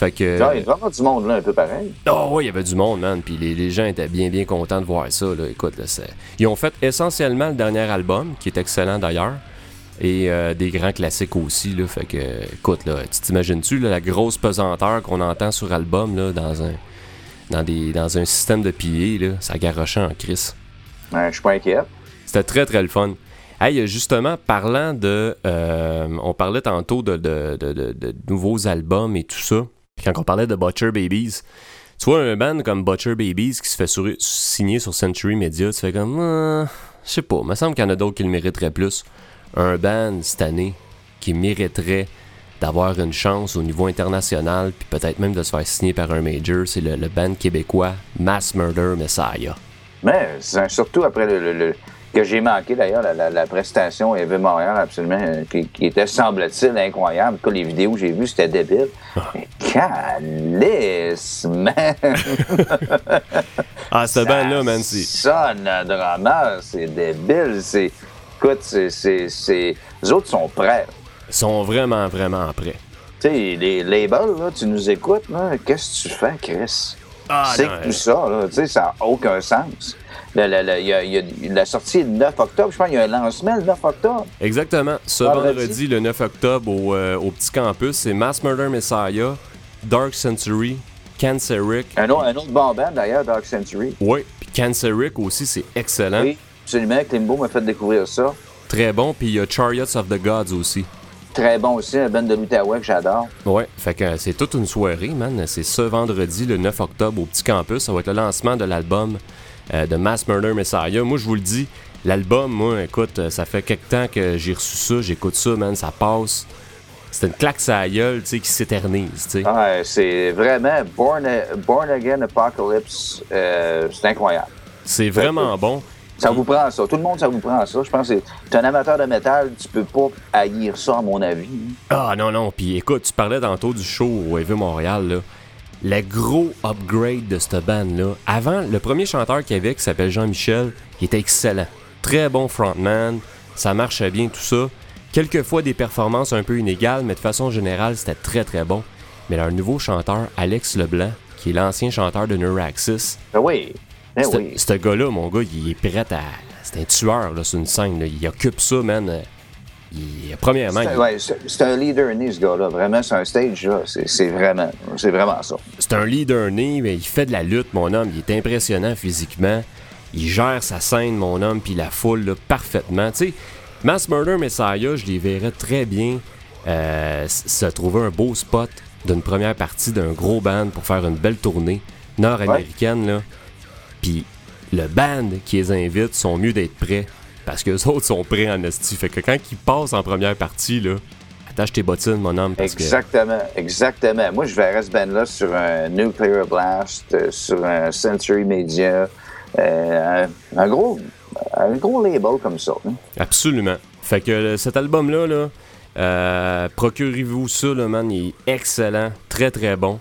S1: Fait que.
S2: il y avait vraiment du monde là, un peu pareil.
S1: Oh oui, il y avait du monde, man. Puis les, gens étaient bien, bien contents de voir ça. Là. Écoute, là, ils ont fait essentiellement le dernier album, qui est excellent d'ailleurs. Et euh, des grands classiques aussi. Là. Fait que, écoute, là, tu t'imagines-tu la grosse pesanteur qu'on entend sur album là, dans un dans des dans un système de piliers, là, ça garochait en crise.
S2: Ouais, je suis pas inquiet.
S1: C'était très très le fun. Hey, justement, parlant de. Euh, on parlait tantôt de, de, de, nouveaux albums et tout ça quand on parlait de Butcher Babies, tu vois un band comme Butcher Babies qui se fait signer sur Century Media, tu fais comme, ah, je sais pas, il me semble qu'il y en a d'autres qui le mériteraient plus. Un band cette année qui mériterait d'avoir une chance au niveau international, puis peut-être même de se faire signer par un major, c'est le, band québécois Mass Murder Messiah.
S2: Mais surtout après le, que j'ai manqué d'ailleurs, la, prestation Eve Montréal, absolument, euh, qui, était, semble-t-il, incroyable. En les vidéos que j'ai vues, c'était débile. Ah. Mais calice, man! *laughs*
S1: ah, ce band-là, man,
S2: c'est. Sonne drama, c'est débile. C'est. Écoute, c'est. Les autres sont prêts.
S1: Ils sont vraiment, vraiment prêts.
S2: Tu sais, les labels, là, tu nous écoutes, là, qu'est-ce que tu fais, Chris? Ah, c'est que tout ça, là, tu sais, ça n'a aucun sens. La, la, y a, y a, la sortie le 9 octobre, je pense qu'il y a un lancement le 9 octobre.
S1: Exactement. Ce vendredi, le 9 octobre, au, euh, au petit campus, c'est Mass Murder Messiah, Dark Century, Canceric.
S2: Un, autre, un autre bon band d'ailleurs, Dark Century.
S1: Oui, puis Canceric aussi, c'est excellent.
S2: Oui, absolument. Klimbo m'a fait découvrir ça.
S1: Très bon, puis il y a Chariots of the Gods aussi.
S2: Très bon aussi, un band de l'Outaouais que j'adore.
S1: Ouais, fait que c'est toute une soirée, man. C'est ce vendredi, le 9 octobre, au petit campus. Ça va être le lancement de l'album euh, de Mass Murder Messiah. Moi, je vous le dis, l'album, moi, écoute, euh, ça fait quelque temps que j'ai reçu ça, j'écoute ça, man, ça passe. C'est une claque à gueule, tu sais, qui s'éternise, tu sais.
S2: Ouais, c'est vraiment Born, Again Apocalypse, euh, c'est incroyable.
S1: C'est vraiment bon.
S2: Ça vous prend ça. Tout le monde, ça vous prend ça. Je pense que tu es un amateur de métal, tu peux pas haïr ça, à mon avis.
S1: Ah non, non. Puis écoute, tu parlais tantôt du show au EV Montréal, là le gros upgrade de cette band-là. Avant, le premier chanteur qu'il y avait, qui s'appelle Jean-Michel, il était excellent. Très bon frontman. ça marchait bien, tout ça. Quelquefois des performances un peu inégales, mais de façon générale, c'était très très bon. Mais leur nouveau chanteur, Alex Leblanc, qui est l'ancien chanteur de Neuraxis,
S2: Ben oui.
S1: Ce
S2: oui.
S1: ce gars-là, mon gars, il est prêt à. C'est un tueur, là, sur une scène. là. Il occupe ça, man. Il- Premièrement,
S2: C'est ouais, un leader né, ce gars-là. Vraiment, c'est un stage, là. C'est vraiment, ça.
S1: c'est un leader né, mais il fait de la lutte, mon homme. Il est impressionnant physiquement. Il gère sa scène, mon homme, puis la foule, là, parfaitement. Tu sais, Mass Murder Messiah, je les verrais très bien euh, se trouver un beau spot d'une première partie d'un gros band pour faire une belle tournée nord-américaine, là. Puis le band qui les invite sont mieux d'être prêts parce que les autres sont prêts en esti. Fait que quand ils passent en première partie, là, attache tes bottines, mon homme, parce que...
S2: Exactement, exactement. Moi, je verrais ce band-là sur un Nuclear Blast, euh, sur un Century Media, euh, un, un gros, un gros label comme ça. hein.
S1: Absolument. Fait que euh, cet album-là, là, euh, procurez-vous ça, là, man. Il est excellent, très très bon.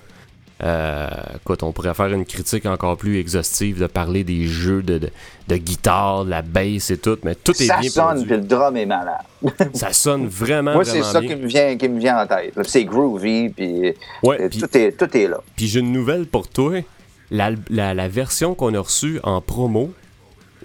S1: Euh, écoute, on pourrait faire une critique encore plus exhaustive de parler des jeux de, de, de guitare, de la bass et tout, mais tout est
S2: Ça
S1: bien
S2: sonne, puis le drum est malade. *laughs*
S1: Ça sonne vraiment,
S2: Moi, c'est ça
S1: bien.
S2: qui me vient, qui me vient en tête. C'est groovy, puis
S1: Ouais,
S2: euh,
S1: puis-
S2: tout, est, tout est là.
S1: Puis j'ai une nouvelle pour toi. La, la- la version qu'on a reçue en promo,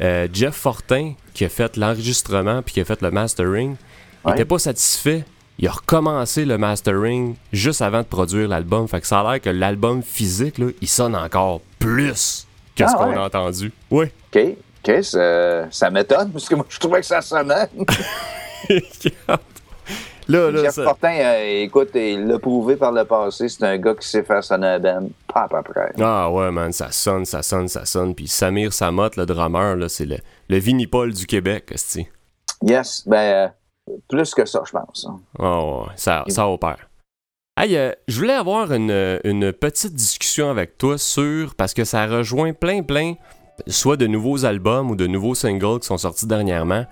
S1: euh, Jeff Fortin, qui a fait l'enregistrement puis qui a fait le mastering, il
S2: Ouais.
S1: était pas satisfait. Il a recommencé le mastering juste avant de produire l'album. Fait que ça a l'air que l'album physique, là, il sonne encore plus que
S2: Ah
S1: ce qu'on
S2: ouais?
S1: a entendu. Oui.
S2: OK, OK, ça, ça m'étonne, parce que moi, je trouvais que ça sonnait. *laughs*
S1: là, là,
S2: Jeff
S1: ça-
S2: euh, écoute, il l'a prouvé par le passé, c'est un gars qui sait faire sonner un band, pas à peu près.
S1: Ah ouais, man, ça sonne, ça sonne, ça sonne. Puis Samir Samotte, le drummer, là, c'est le, le Vinipol du Québec, esti.
S2: Yes, ben, euh, plus que ça, je pense.
S1: Oh, ça, ça opère. Hey, euh, je voulais avoir une, une petite discussion avec toi sur, parce que ça rejoint plein, plein, soit de nouveaux albums ou de nouveaux singles qui sont sortis dernièrement,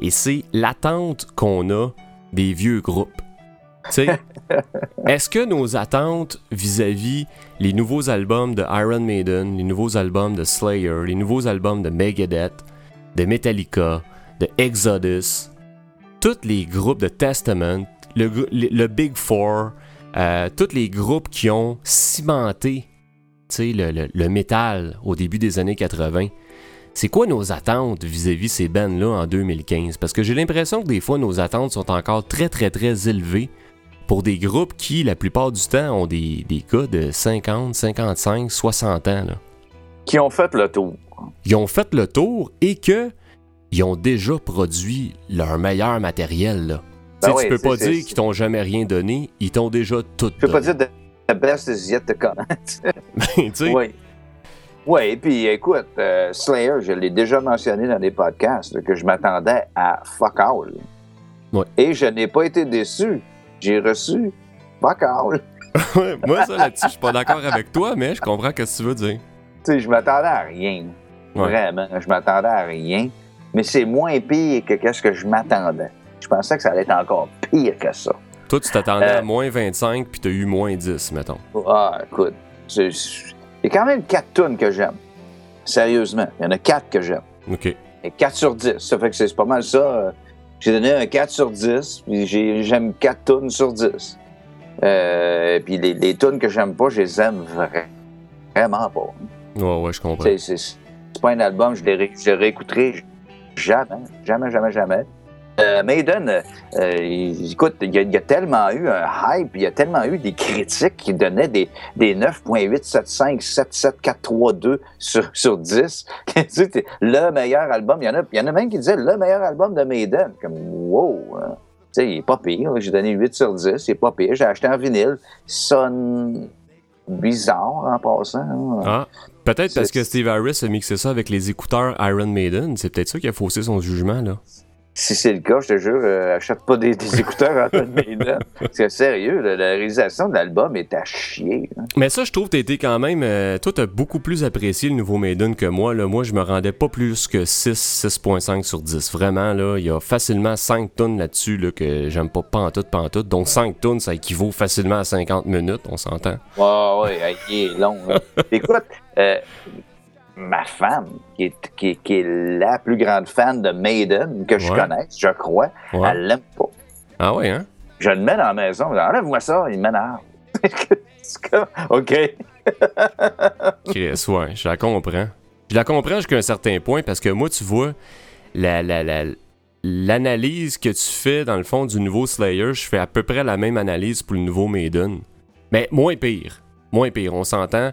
S1: et c'est l'attente qu'on a des vieux groupes. Tu sais, *laughs* est-ce que nos attentes vis-à-vis les nouveaux albums de Iron Maiden, les nouveaux albums de Slayer, les nouveaux albums de Megadeth, de Metallica, de Exodus, tous les groupes de Testament, le, le- Big Four, euh, tous les groupes qui ont cimenté le, le- le métal au début des années 80, c'est quoi nos attentes vis-à-vis ces bands-là en 2015? Parce que j'ai l'impression que des fois, nos attentes sont encore très, très, très élevées pour des groupes qui, la plupart du temps, ont des, des gars de 50, 55, 60 ans. là.
S2: Qui ont fait le tour.
S1: Ils ont fait le tour et que ils ont déjà produit leur meilleur matériel. Là. Tu
S2: Ben oui,
S1: tu peux pas dire qu'ils t'ont jamais rien donné, ils t'ont déjà tout
S2: Je peux pas dire the best is yet to come. *laughs*
S1: Tu sais,
S2: oui. Oui, puis écoute, euh, Slayer, je l'ai déjà mentionné dans des podcasts, là, que je m'attendais à fuck all.
S1: Ouais.
S2: Et je n'ai pas été déçu. J'ai reçu fuck all. *laughs*
S1: Moi, ça là-dessus, je suis pas d'accord avec toi, mais je comprends ce que tu veux dire.
S2: Tu sais, je m'attendais à rien.
S1: Ouais.
S2: Vraiment, je m'attendais à rien. Mais c'est moins pire que qu'est-ce que je m'attendais. Je pensais que ça allait être encore pire que ça.
S1: Toi, tu t'attendais
S2: Euh.
S1: à moins 25, puis t'as eu moins 10, mettons.
S2: Ah, écoute, il y a quand même quatre tunes que j'aime. Sérieusement, il y en a quatre que j'aime.
S1: OK.
S2: Et 4 sur 10. Ça fait que c'est pas mal ça. euh, J'ai donné un 4 sur 10, puis j'ai- j'aime 4 tunes sur 10. Euh, puis les, les tunes que j'aime pas, je les aime vra- vraiment pas.
S1: Ouais, ouais, je comprends.
S2: C'est- pas un album, je les ré- je les réécouterai jamais, jamais, jamais, jamais. Euh, Maiden, euh, euh, écoute, il y, a, tellement eu un hype, il y a tellement eu des critiques qui donnaient des, des 9.875, 77432 sur, sur 10. *laughs* Tu sais, c'est le meilleur album. Il y, en a, y en a même qui disaient le meilleur album de Maiden. Comme, wow! hein. Tu sais, il est pas pire. J'ai donné 8 sur 10, il est pas pire. J'ai acheté un vinyle. Sonne bizarre en passant. hein.
S1: Ah, peut-être parce que Steve Harris a mixé ça avec les écouteurs Iron Maiden. C'est peut-être ça qui a faussé son jugement, là.
S2: Si c'est le cas, je te jure, euh, achète pas des, des écouteurs en *laughs* Maiden. Parce que sérieux, la réalisation de l'album est à chier. hein.
S1: Mais ça, je trouve que t'as été quand même. euh, toi, t'as beaucoup plus apprécié le nouveau Maiden que moi. Là. Moi, je me rendais pas plus que 6, 6.5 sur 10. Vraiment, là, il y a facilement 5 tonnes là-dessus là, que j'aime pas pantoute, pantoute. Donc 5 tonnes, ça équivaut facilement à 50 minutes, on s'entend.
S2: Ouais, ouais, il est long. hein. *laughs* Écoute, euh, ma femme, qui est, qui, qui est la plus grande fan de Maiden que je
S1: Ouais.
S2: connaisse, je crois,
S1: Ouais.
S2: elle l'aime pas.
S1: Ah ouais, hein?
S2: Je le mets dans la maison, enlève-moi ça, il m'énerve. *laughs* OK. *laughs*
S1: Chris, ouais, je la comprends. Je la comprends jusqu'à un certain point parce que moi, tu vois, la, la, la- l'analyse que tu fais dans le fond du nouveau Slayer, je fais à peu près la même analyse pour le nouveau Maiden. Mais moins pire. Moins pire, on s'entend.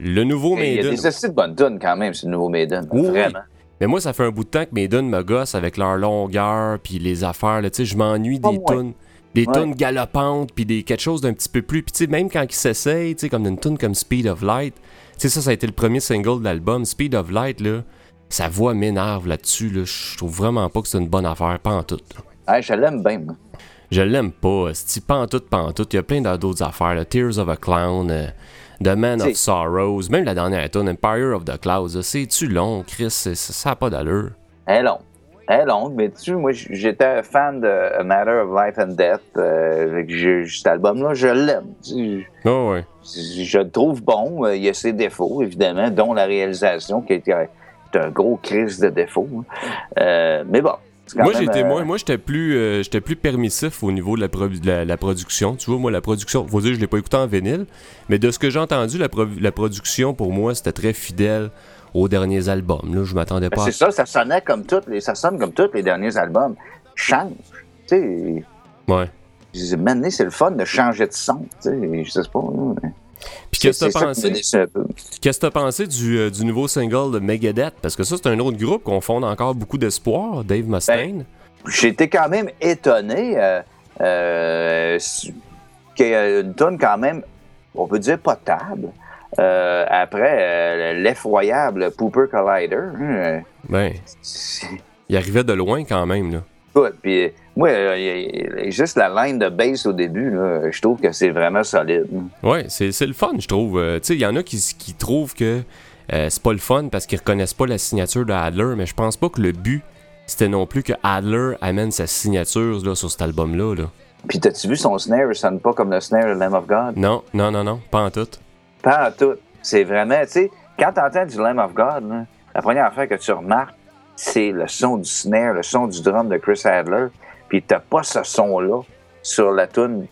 S1: Le nouveau
S2: Il y a
S1: Maiden.
S2: des de bonnes tunes quand même, c'est le nouveau Maiden.
S1: Oui.
S2: Vraiment.
S1: Mais moi, ça fait un bout de temps que Maiden me gosse avec leur longueur puis les affaires. là, Tu sais, je m'ennuie des
S2: moi.
S1: tunes. Des
S2: Ouais.
S1: tunes galopantes puis des quelque chose d'un petit peu plus. Puis tu sais, même quand ils s'essayent, tu sais, comme une tune comme Speed of Light. Tu sais, ça, ça a été le premier single de l'album. Speed of Light, là, sa voix m'énerve là-dessus. Là. Je trouve vraiment pas que c'est une bonne affaire, pas en tout.
S2: Ouais, je l'aime bien, moi.
S1: Je l'aime pas, c'est pas en tout, pas en tout. Il y a plein d'autres affaires, là. Tears of a Clown, euh, The Man of Sorrows, même la dernière tune, Empire of the Clouds. C'est-tu long, Chris? Ça a pas d'allure.
S2: Elle est longue. Elle est longue, mais tu sais, moi, j'étais fan de A Matter of Life and Death. Euh, je- cet album-là, je l'aime.
S1: Oh, ouais.
S2: Je, je le trouve bon. Il y a ses défauts, évidemment, dont la réalisation, qui est, est un gros crise de défauts. hein. Euh, mais bon.
S1: Moi, j'étais
S2: euh,
S1: moi, moi j'étais plus euh, j'étais plus permissif au niveau de la, pro- de la, la production. Tu vois, moi la production, faut dire je l'ai pas écouté en vinyle, mais de ce que j'ai entendu, la, pro- la production pour moi, c'était très fidèle aux derniers albums. Là, je m'attendais
S2: ben,
S1: pas. à-
S2: c'est ça, ça sonnait comme toutes les, ça sonne comme tous les derniers albums. Change. Tu sais,
S1: Ouais.
S2: maintenant, c'est le fun de changer de son. Tu sais, je sais pas. mais
S1: Puis qu'est-ce que t'as pensé? Qu'est-ce que t'as pensé du, euh, du nouveau single de Megadeth? Parce que ça, c'est un autre groupe qu'on fonde encore beaucoup d'espoir, Dave Mustaine.
S2: J'ai été quand même étonné euh, euh, qu'il y ait une tonne quand même, on peut dire potable. euh, après euh, l'effroyable Pooper Collider. hein,
S1: Ben, il arrivait de loin quand même là.
S2: Écoute, puis moi, euh, y- y- juste la line de bass au début, là, je trouve que c'est vraiment solide.
S1: Ouais, c'est c'est le fun, je trouve. Euh, tu sais, il y en a qui, qui trouvent que euh, c'est pas le fun parce qu'ils reconnaissent pas la signature de Adler, mais je pense pas que le but c'était non plus que Adler amène sa signature là, sur cet album-là. Là.
S2: Puis t'as-tu vu son snare, il sonne pas comme le snare de Lamb of God?
S1: Non, non, non, non, pas en tout.
S2: Pas en tout. C'est vraiment, tu sais, quand t'entends du Lamb of God, là, la première affaire que tu remarques, c'est le son du snare, le son du drum de Chris Adler. Puis t'as pas ce son-là sur la tune,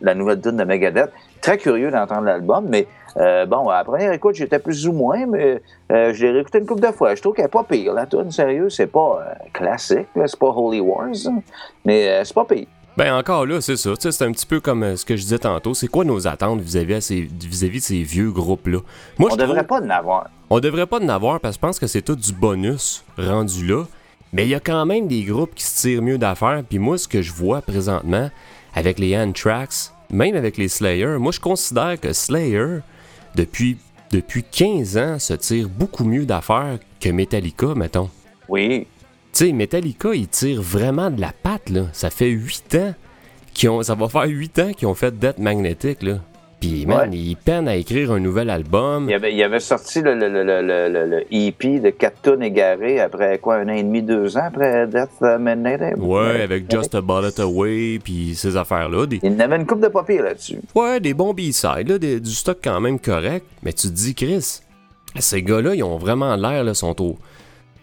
S2: la nouvelle tune de Megadeth. Très curieux d'entendre l'album, mais euh, bon, à la première écoute, j'étais plus ou moins, mais euh, je l'ai réécouté une couple de fois. Je trouve qu'elle est pas pire, la tune, sérieux. C'est pas euh, classique, c'est pas Holy Wars, hein, mais c'est pas pire.
S1: Ben encore là, c'est ça. C'est un petit peu comme euh, ce que je disais tantôt. C'est quoi nos attentes vis-à-vis à ces- vis-à-vis de ces vieux groupes-là? Moi,
S2: On
S1: je
S2: devrait
S1: trouve-
S2: pas en avoir.
S1: On devrait pas en avoir parce que je pense que c'est tout du bonus rendu là. Mais il y a quand même des groupes qui se tirent mieux d'affaires. Puis moi, ce que je vois présentement avec les Anthrax, même avec les Slayer, moi je considère que Slayer, depuis, depuis 15 ans, se tire beaucoup mieux d'affaires que Metallica, mettons.
S2: Oui,
S1: Tu sais, Metallica, ils tirent vraiment de la patte, là. Ça fait 8 ans qu'ils ont... Ça va faire 8 ans qu'ils ont fait Death Magnetic, là. Puis, man,
S2: Ouais.
S1: ils peinent à écrire un nouvel album.
S2: Il avait, il avait sorti le, le, le, le, le, le EP de 4 tonnes égarées après quoi, un an et demi, deux ans après Death Midnight?
S1: Ouais, avec Just a Bullet Away, puis ces affaires-là. Des...
S2: Il avait une coupe de papier là-dessus.
S1: Ouais, des bons B-sides, du stock quand même correct. Mais tu te dis, Chris, ces gars-là, ils ont vraiment l'air, là, sont au...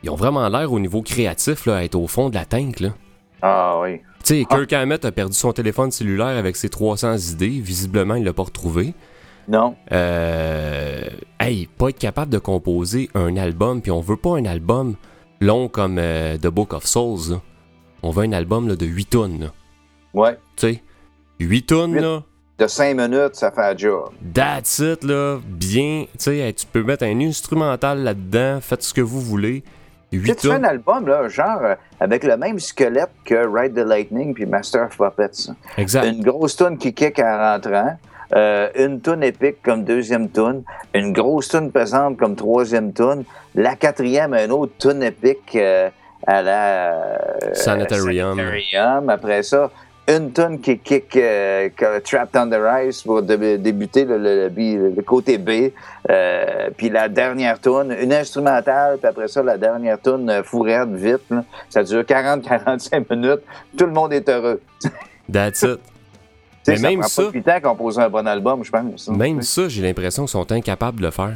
S1: Ils ont vraiment l'air au niveau créatif, là, à être au fond de la tank, là.
S2: Ah oui.
S1: Tu sais, Kirk Hammett a perdu son téléphone cellulaire avec ses 300 idées. Visiblement, il l'a pas retrouvé.
S2: Non.
S1: Euh... Hey, pas être capable de composer un album, puis on veut pas un album long comme euh, The Book of Souls, là. On veut un album là, de 8 tonnes, là.
S2: Ouais.
S1: Tu sais, 8 tonnes, là.
S2: De 5 minutes, ça fait un job.
S1: That's it, là. Bien. Tu sais, hey, tu peux mettre un instrumental là-dedans. Faites ce que vous voulez.
S2: Tu
S1: 8
S2: sais, tu fais un album, là, genre, euh, avec le même squelette que Ride the Lightning puis Master of Puppets.
S1: Exact.
S2: Une grosse tune qui kick en rentrant. euh, une tune épique comme deuxième tune, une grosse tune pesante comme troisième tune, la quatrième, une autre tune épique euh, à la euh,
S1: Sanitarium.
S2: Sanitarium. Après ça, une tune qui kick euh, Trapped on the Rise pour dé- débuter le, le- le B- le côté B. Euh, puis la dernière tune, une instrumentale, puis après ça, la dernière tune euh, fourrette, vite. là. Ça dure 40-45 minutes. Tout le monde est heureux.
S1: That's it. *laughs* Mais même
S2: prend
S1: ça-
S2: pas 8 ans à composer un bon album, je pense. hein.
S1: Même ça, j'ai l'impression qu'ils sont incapables de le faire.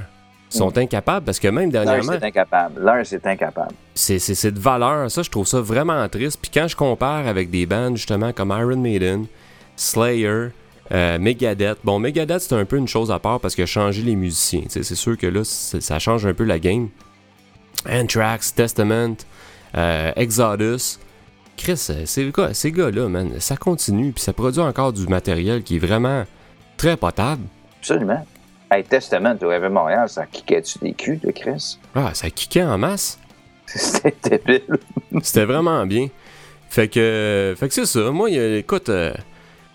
S1: Sont incapables parce que même
S2: L'un,
S1: dernièrement,
S2: c'est incapable. L'un, c'est incapable.
S1: c'est c'est- c'est de valeur. Ça, je trouve ça vraiment triste. Puis quand je compare avec des bands justement comme Iron Maiden, Slayer, euh, Megadeth. Bon, Megadeth, c'est un peu une chose à part parce qu'il a changé les musiciens. C'est sûr que là, c'est- ça change un peu la game. Anthrax, Testament, euh, Exodus. Chris, euh, ces gars- ces gars-là, man, ça continue. Puis ça produit encore du matériel qui est vraiment très potable.
S2: Absolument. Hey, Testament au Réveil Montréal, ça kickait-tu des culs de Chris?
S1: Ah, ça kickait en masse. *laughs*
S2: C'était débile.
S1: C'était vraiment bien. Fait que, fait que c'est ça. Moi, écoute, euh,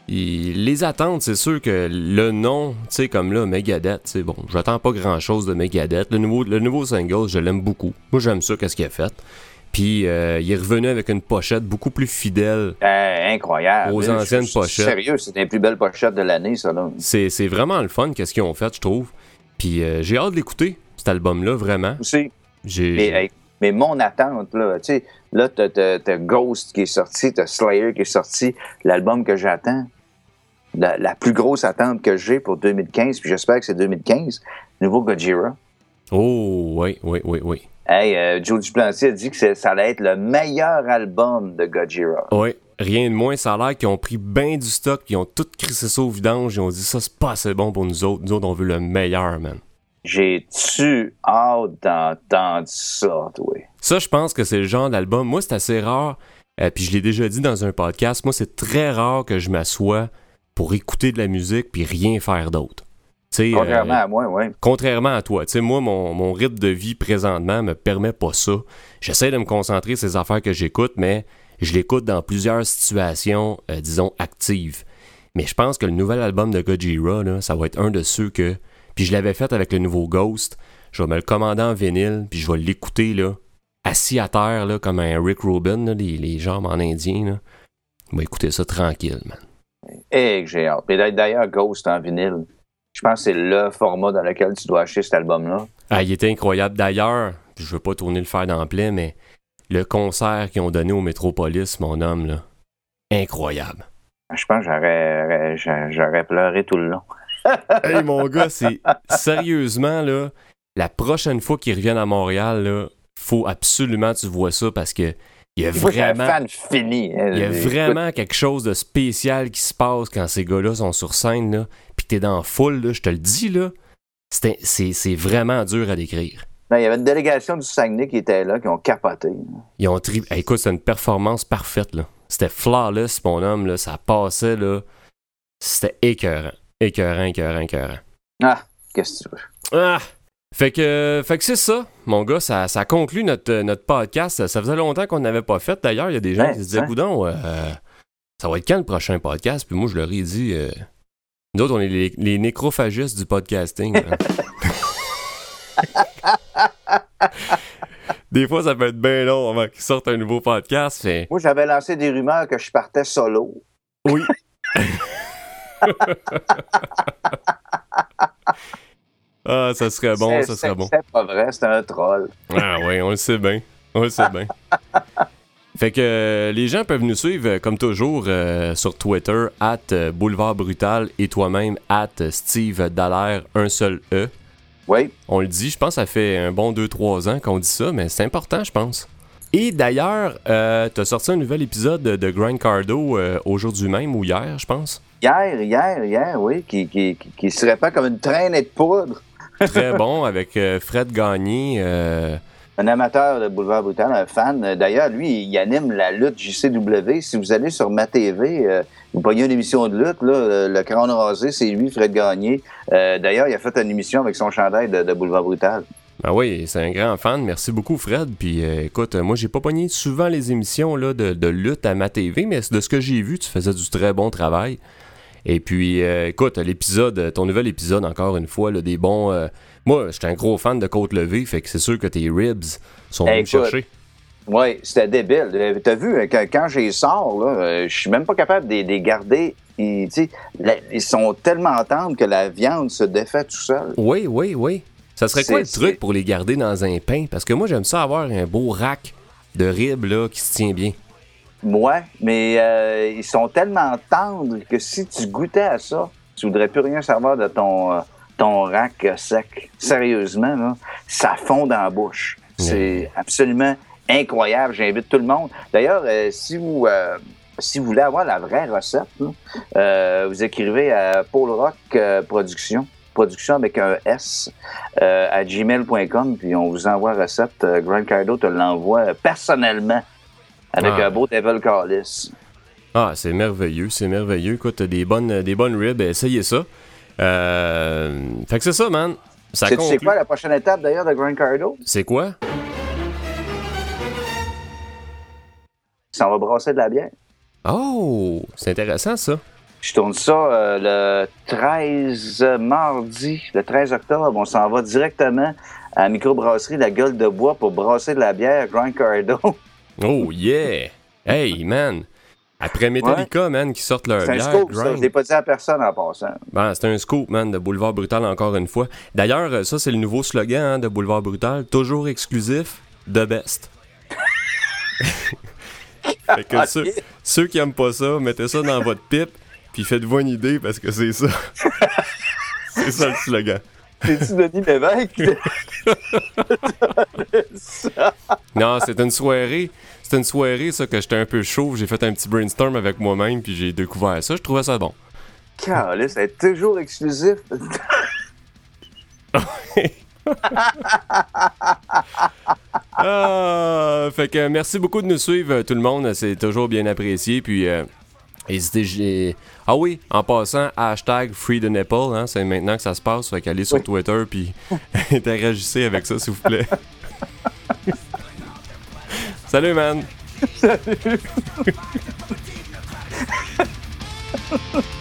S1: il- les attentes, c'est sûr que le nom, tu sais, comme là, Megadeth, c'est bon, j'attends pas grand chose de Megadeth. Le nouveau, le nouveau single, je l'aime beaucoup. Moi, j'aime ça, qu'est-ce qu'il a fait. Puis, euh, il est revenu avec une pochette beaucoup plus fidèle.
S2: Hey, incroyable.
S1: Aux anciennes
S2: je- je-
S1: pochettes.
S2: Sérieux, c'est les plus belles pochettes de l'année, ça, là.
S1: C'est c'est vraiment le fun, qu'est-ce qu'ils ont fait, je trouve. Puis, euh, j'ai hâte d'écouter cet album-là, vraiment.
S2: Aussi.
S1: J'ai.
S2: Mais, hey, mais mon attente, là, tu sais, là, t'as, t'as- t'as Ghost qui est sorti, t'as Slayer qui est sorti, l'album que j'attends, la, la plus grosse attente que j'ai pour 2015, puis j'espère que c'est 2015, nouveau Gojira.
S1: Oh, oui, oui, oui, oui.
S2: Hey, euh, Joe Duplantier a dit que ça allait être le meilleur album de Gojira.
S1: Ouais, rien de moins, ça a l'air qu'ils ont pris bien du stock, ils ont tout crissé ça au vidange, ils ont dit ça c'est pas assez bon pour nous autres, nous autres on veut le meilleur, man.
S2: J'ai-tu hâte d'entendre ça, toi?
S1: Ça, je pense que c'est le genre d'album, moi c'est assez rare, euh, puis je l'ai déjà dit dans un podcast, moi c'est très rare que je m'assoie pour écouter de la musique puis rien faire d'autre. Sais, euh,
S2: Contrairement à moi, oui.
S1: contrairement à toi, tu sais, moi, mon, mon rythme de vie présentement me permet pas ça. J'essaie de me concentrer sur les affaires que j'écoute, mais je l'écoute dans plusieurs situations, euh, disons, actives. Mais je pense que le nouvel album de Gojira, là, ça va être un de ceux que... Puis je l'avais fait avec le nouveau Ghost. Je vais me le commander en vinyle, puis je vais l'écouter, là, assis à terre, là, comme un Rick Rubin, là, les, les jambes en indien, là. Je vais écouter ça tranquille, man.
S2: Et que j'ai hâte. D'ailleurs, Ghost en vinyle, je pense que c'est le format dans lequel tu dois acheter cet album-là.
S1: Ah, il était incroyable. D'ailleurs, je veux pas tourner le fer dans le mais le concert qu'ils ont donné au Métropolis, mon homme, là, incroyable.
S2: Je pense que j'aurais, j'aurais j'aurais pleuré tout le long. *laughs*
S1: hey, mon gars, c'est *laughs* sérieusement, là, la prochaine fois qu'ils reviennent à Montréal, là, faut absolument que tu vois ça parce que il y a vraiment,
S2: fan fini. hein.
S1: il y a vraiment quelque chose de spécial qui se passe quand ces gars-là sont sur scène, là, puis t'es dans la foule, je te le dis, là, c'est- c'est c'est vraiment dur à décrire.
S2: ben, il y avait une délégation du Saguenay qui était là, qui ont capoté.
S1: Ils ont tri... Hey, écoute, c'était une performance parfaite, là. C'était flawless, mon homme, là. Ça passait, là. C'était écœurant. Écœurant, écœurant, écœurant.
S2: Ah, qu'est-ce que tu veux?
S1: Ah! Fait que, fait que c'est ça, mon gars, ça, ça conclut notre, notre podcast. Ça faisait longtemps qu'on n'avait pas fait. D'ailleurs, il y a des gens
S2: Ouais,
S1: qui se disaient. Coudon, euh, ça va être quand le prochain podcast? Puis moi, je leur ai dit, euh, nous autres, on est les, les nécrophagistes du podcasting. *laughs* des fois, ça peut être bien long avant qu'ils sortent un nouveau podcast.
S2: Moi, j'avais lancé des rumeurs que je partais solo.
S1: Oui. *laughs* *laughs* ah, ça serait bon,
S2: C'est-
S1: ça serait
S2: c'est-
S1: bon.
S2: C'est pas vrai, c'était un troll.
S1: Ah oui, on le sait bien. On le sait bien. *laughs* Fait que euh, les gens peuvent nous suivre, euh, comme toujours, euh, sur Twitter, at Boulevard Brutal et toi-même, at Steve Dallaire, un seul E.
S2: Oui.
S1: On le dit, je pense ça fait un bon 2-3 ans qu'on dit ça, mais c'est important, je pense. Et d'ailleurs, euh, t'as sorti un nouvel épisode de, de Grind Cardo euh, aujourd'hui même ou hier, je pense.
S2: Hier, hier, hier, oui, qui, qui, qui, qui se répand comme une traînée de poudre.
S1: Très bon avec euh, Fred Gagné. euh,
S2: Un amateur de Boulevard Brutal, un fan. D'ailleurs, lui, il anime la lutte JCW. Si vous allez sur ma TV, euh, vous voyez une émission de lutte, là, le crâne rasé, c'est lui, Fred Gagné. Euh, D'ailleurs, il a fait une émission avec son chandail de, de Boulevard Brutal.
S1: Ben oui, c'est un grand fan. Merci beaucoup, Fred. Puis euh, écoute, moi, j'ai pas pogné souvent les émissions là, de, de lutte à ma TV, mais de ce que j'ai vu, tu faisais du très bon travail. Et puis, euh, écoute, l'épisode, ton nouvel épisode, encore une fois, là, des bons. euh, moi, j'étais un gros fan de côte levée, fait que c'est sûr que tes ribs sont venus
S2: Écoute,
S1: chercher.
S2: Oui, c'était débile. Euh, T'as vu, euh, quand, quand j'y sors, là, je suis même pas capable de les garder. Ils, sont tellement tendres que la viande se défait tout seul.
S1: Oui, oui, oui. Ça serait quoi le truc pour les garder dans un pain? Parce que moi, j'aime ça avoir un beau rack de ribs là, qui se tient bien.
S2: Ouais, mais euh, ils sont tellement tendres que si tu goûtais à ça, tu voudrais plus rien savoir de ton, euh, ton rack sec. Sérieusement, là, ça fond dans la bouche. C'est absolument incroyable. J'invite tout le monde. D'ailleurs, euh, si vous euh, si vous voulez avoir la vraie recette, euh, vous écrivez à Paul Rock Production, production avec un S, à gmail.com, puis on vous envoie la recette. Grand Cardo te l'envoie personnellement avec ah. un beau Devil Callis.
S1: Ah, c'est merveilleux, c'est merveilleux. Écoute, des bonnes, des bonnes ribs, essayez ça. fait que c'est ça, man.
S2: C'est quoi la prochaine étape d'ailleurs de Grand Cardo?
S1: C'est quoi?
S2: Ça va brasser de la bière.
S1: Oh, c'est intéressant ça.
S2: Je tourne ça euh, le 13 mardi, le 13 octobre. On s'en va directement à la microbrasserie La Gueule de Bois pour brasser de la bière Grand Cardo. *laughs*
S1: Oh yeah! Hey man! Après Metallica, man, qui sortent leur bière.
S2: C'est un scoop, ça. Je l'ai pas dit à personne en passant.
S1: Ben, c'est un scoop, man, de Boulevard Brutal encore une fois. D'ailleurs, euh, ça, c'est le nouveau slogan hein, de Boulevard Brutal. Toujours exclusif, de best. *laughs* Fait que ceux, qui aiment pas ça, mettez ça dans votre pipe, puis faites-vous une idée parce que c'est ça. *laughs* c'est ça le slogan.
S2: C'est-tu Denis Lévesque?
S1: non, c'est une soirée. C'est une soirée, ça, que j'étais un peu chaud. J'ai fait un petit brainstorm avec moi-même, puis j'ai découvert ça. Je trouvais ça bon.
S2: Carlis, c'est toujours exclusif. *laughs*
S1: ah, fait que merci beaucoup de nous suivre, tout le monde. C'est toujours bien apprécié. Puis, euh, ah oui, en passant, hashtag Free the Nipple, hein, c'est maintenant que ça se passe. Fait qu'allez sur. Twitter puis *laughs* interagissez avec ça, s'il vous plaît. Salut, man! Salut! *laughs*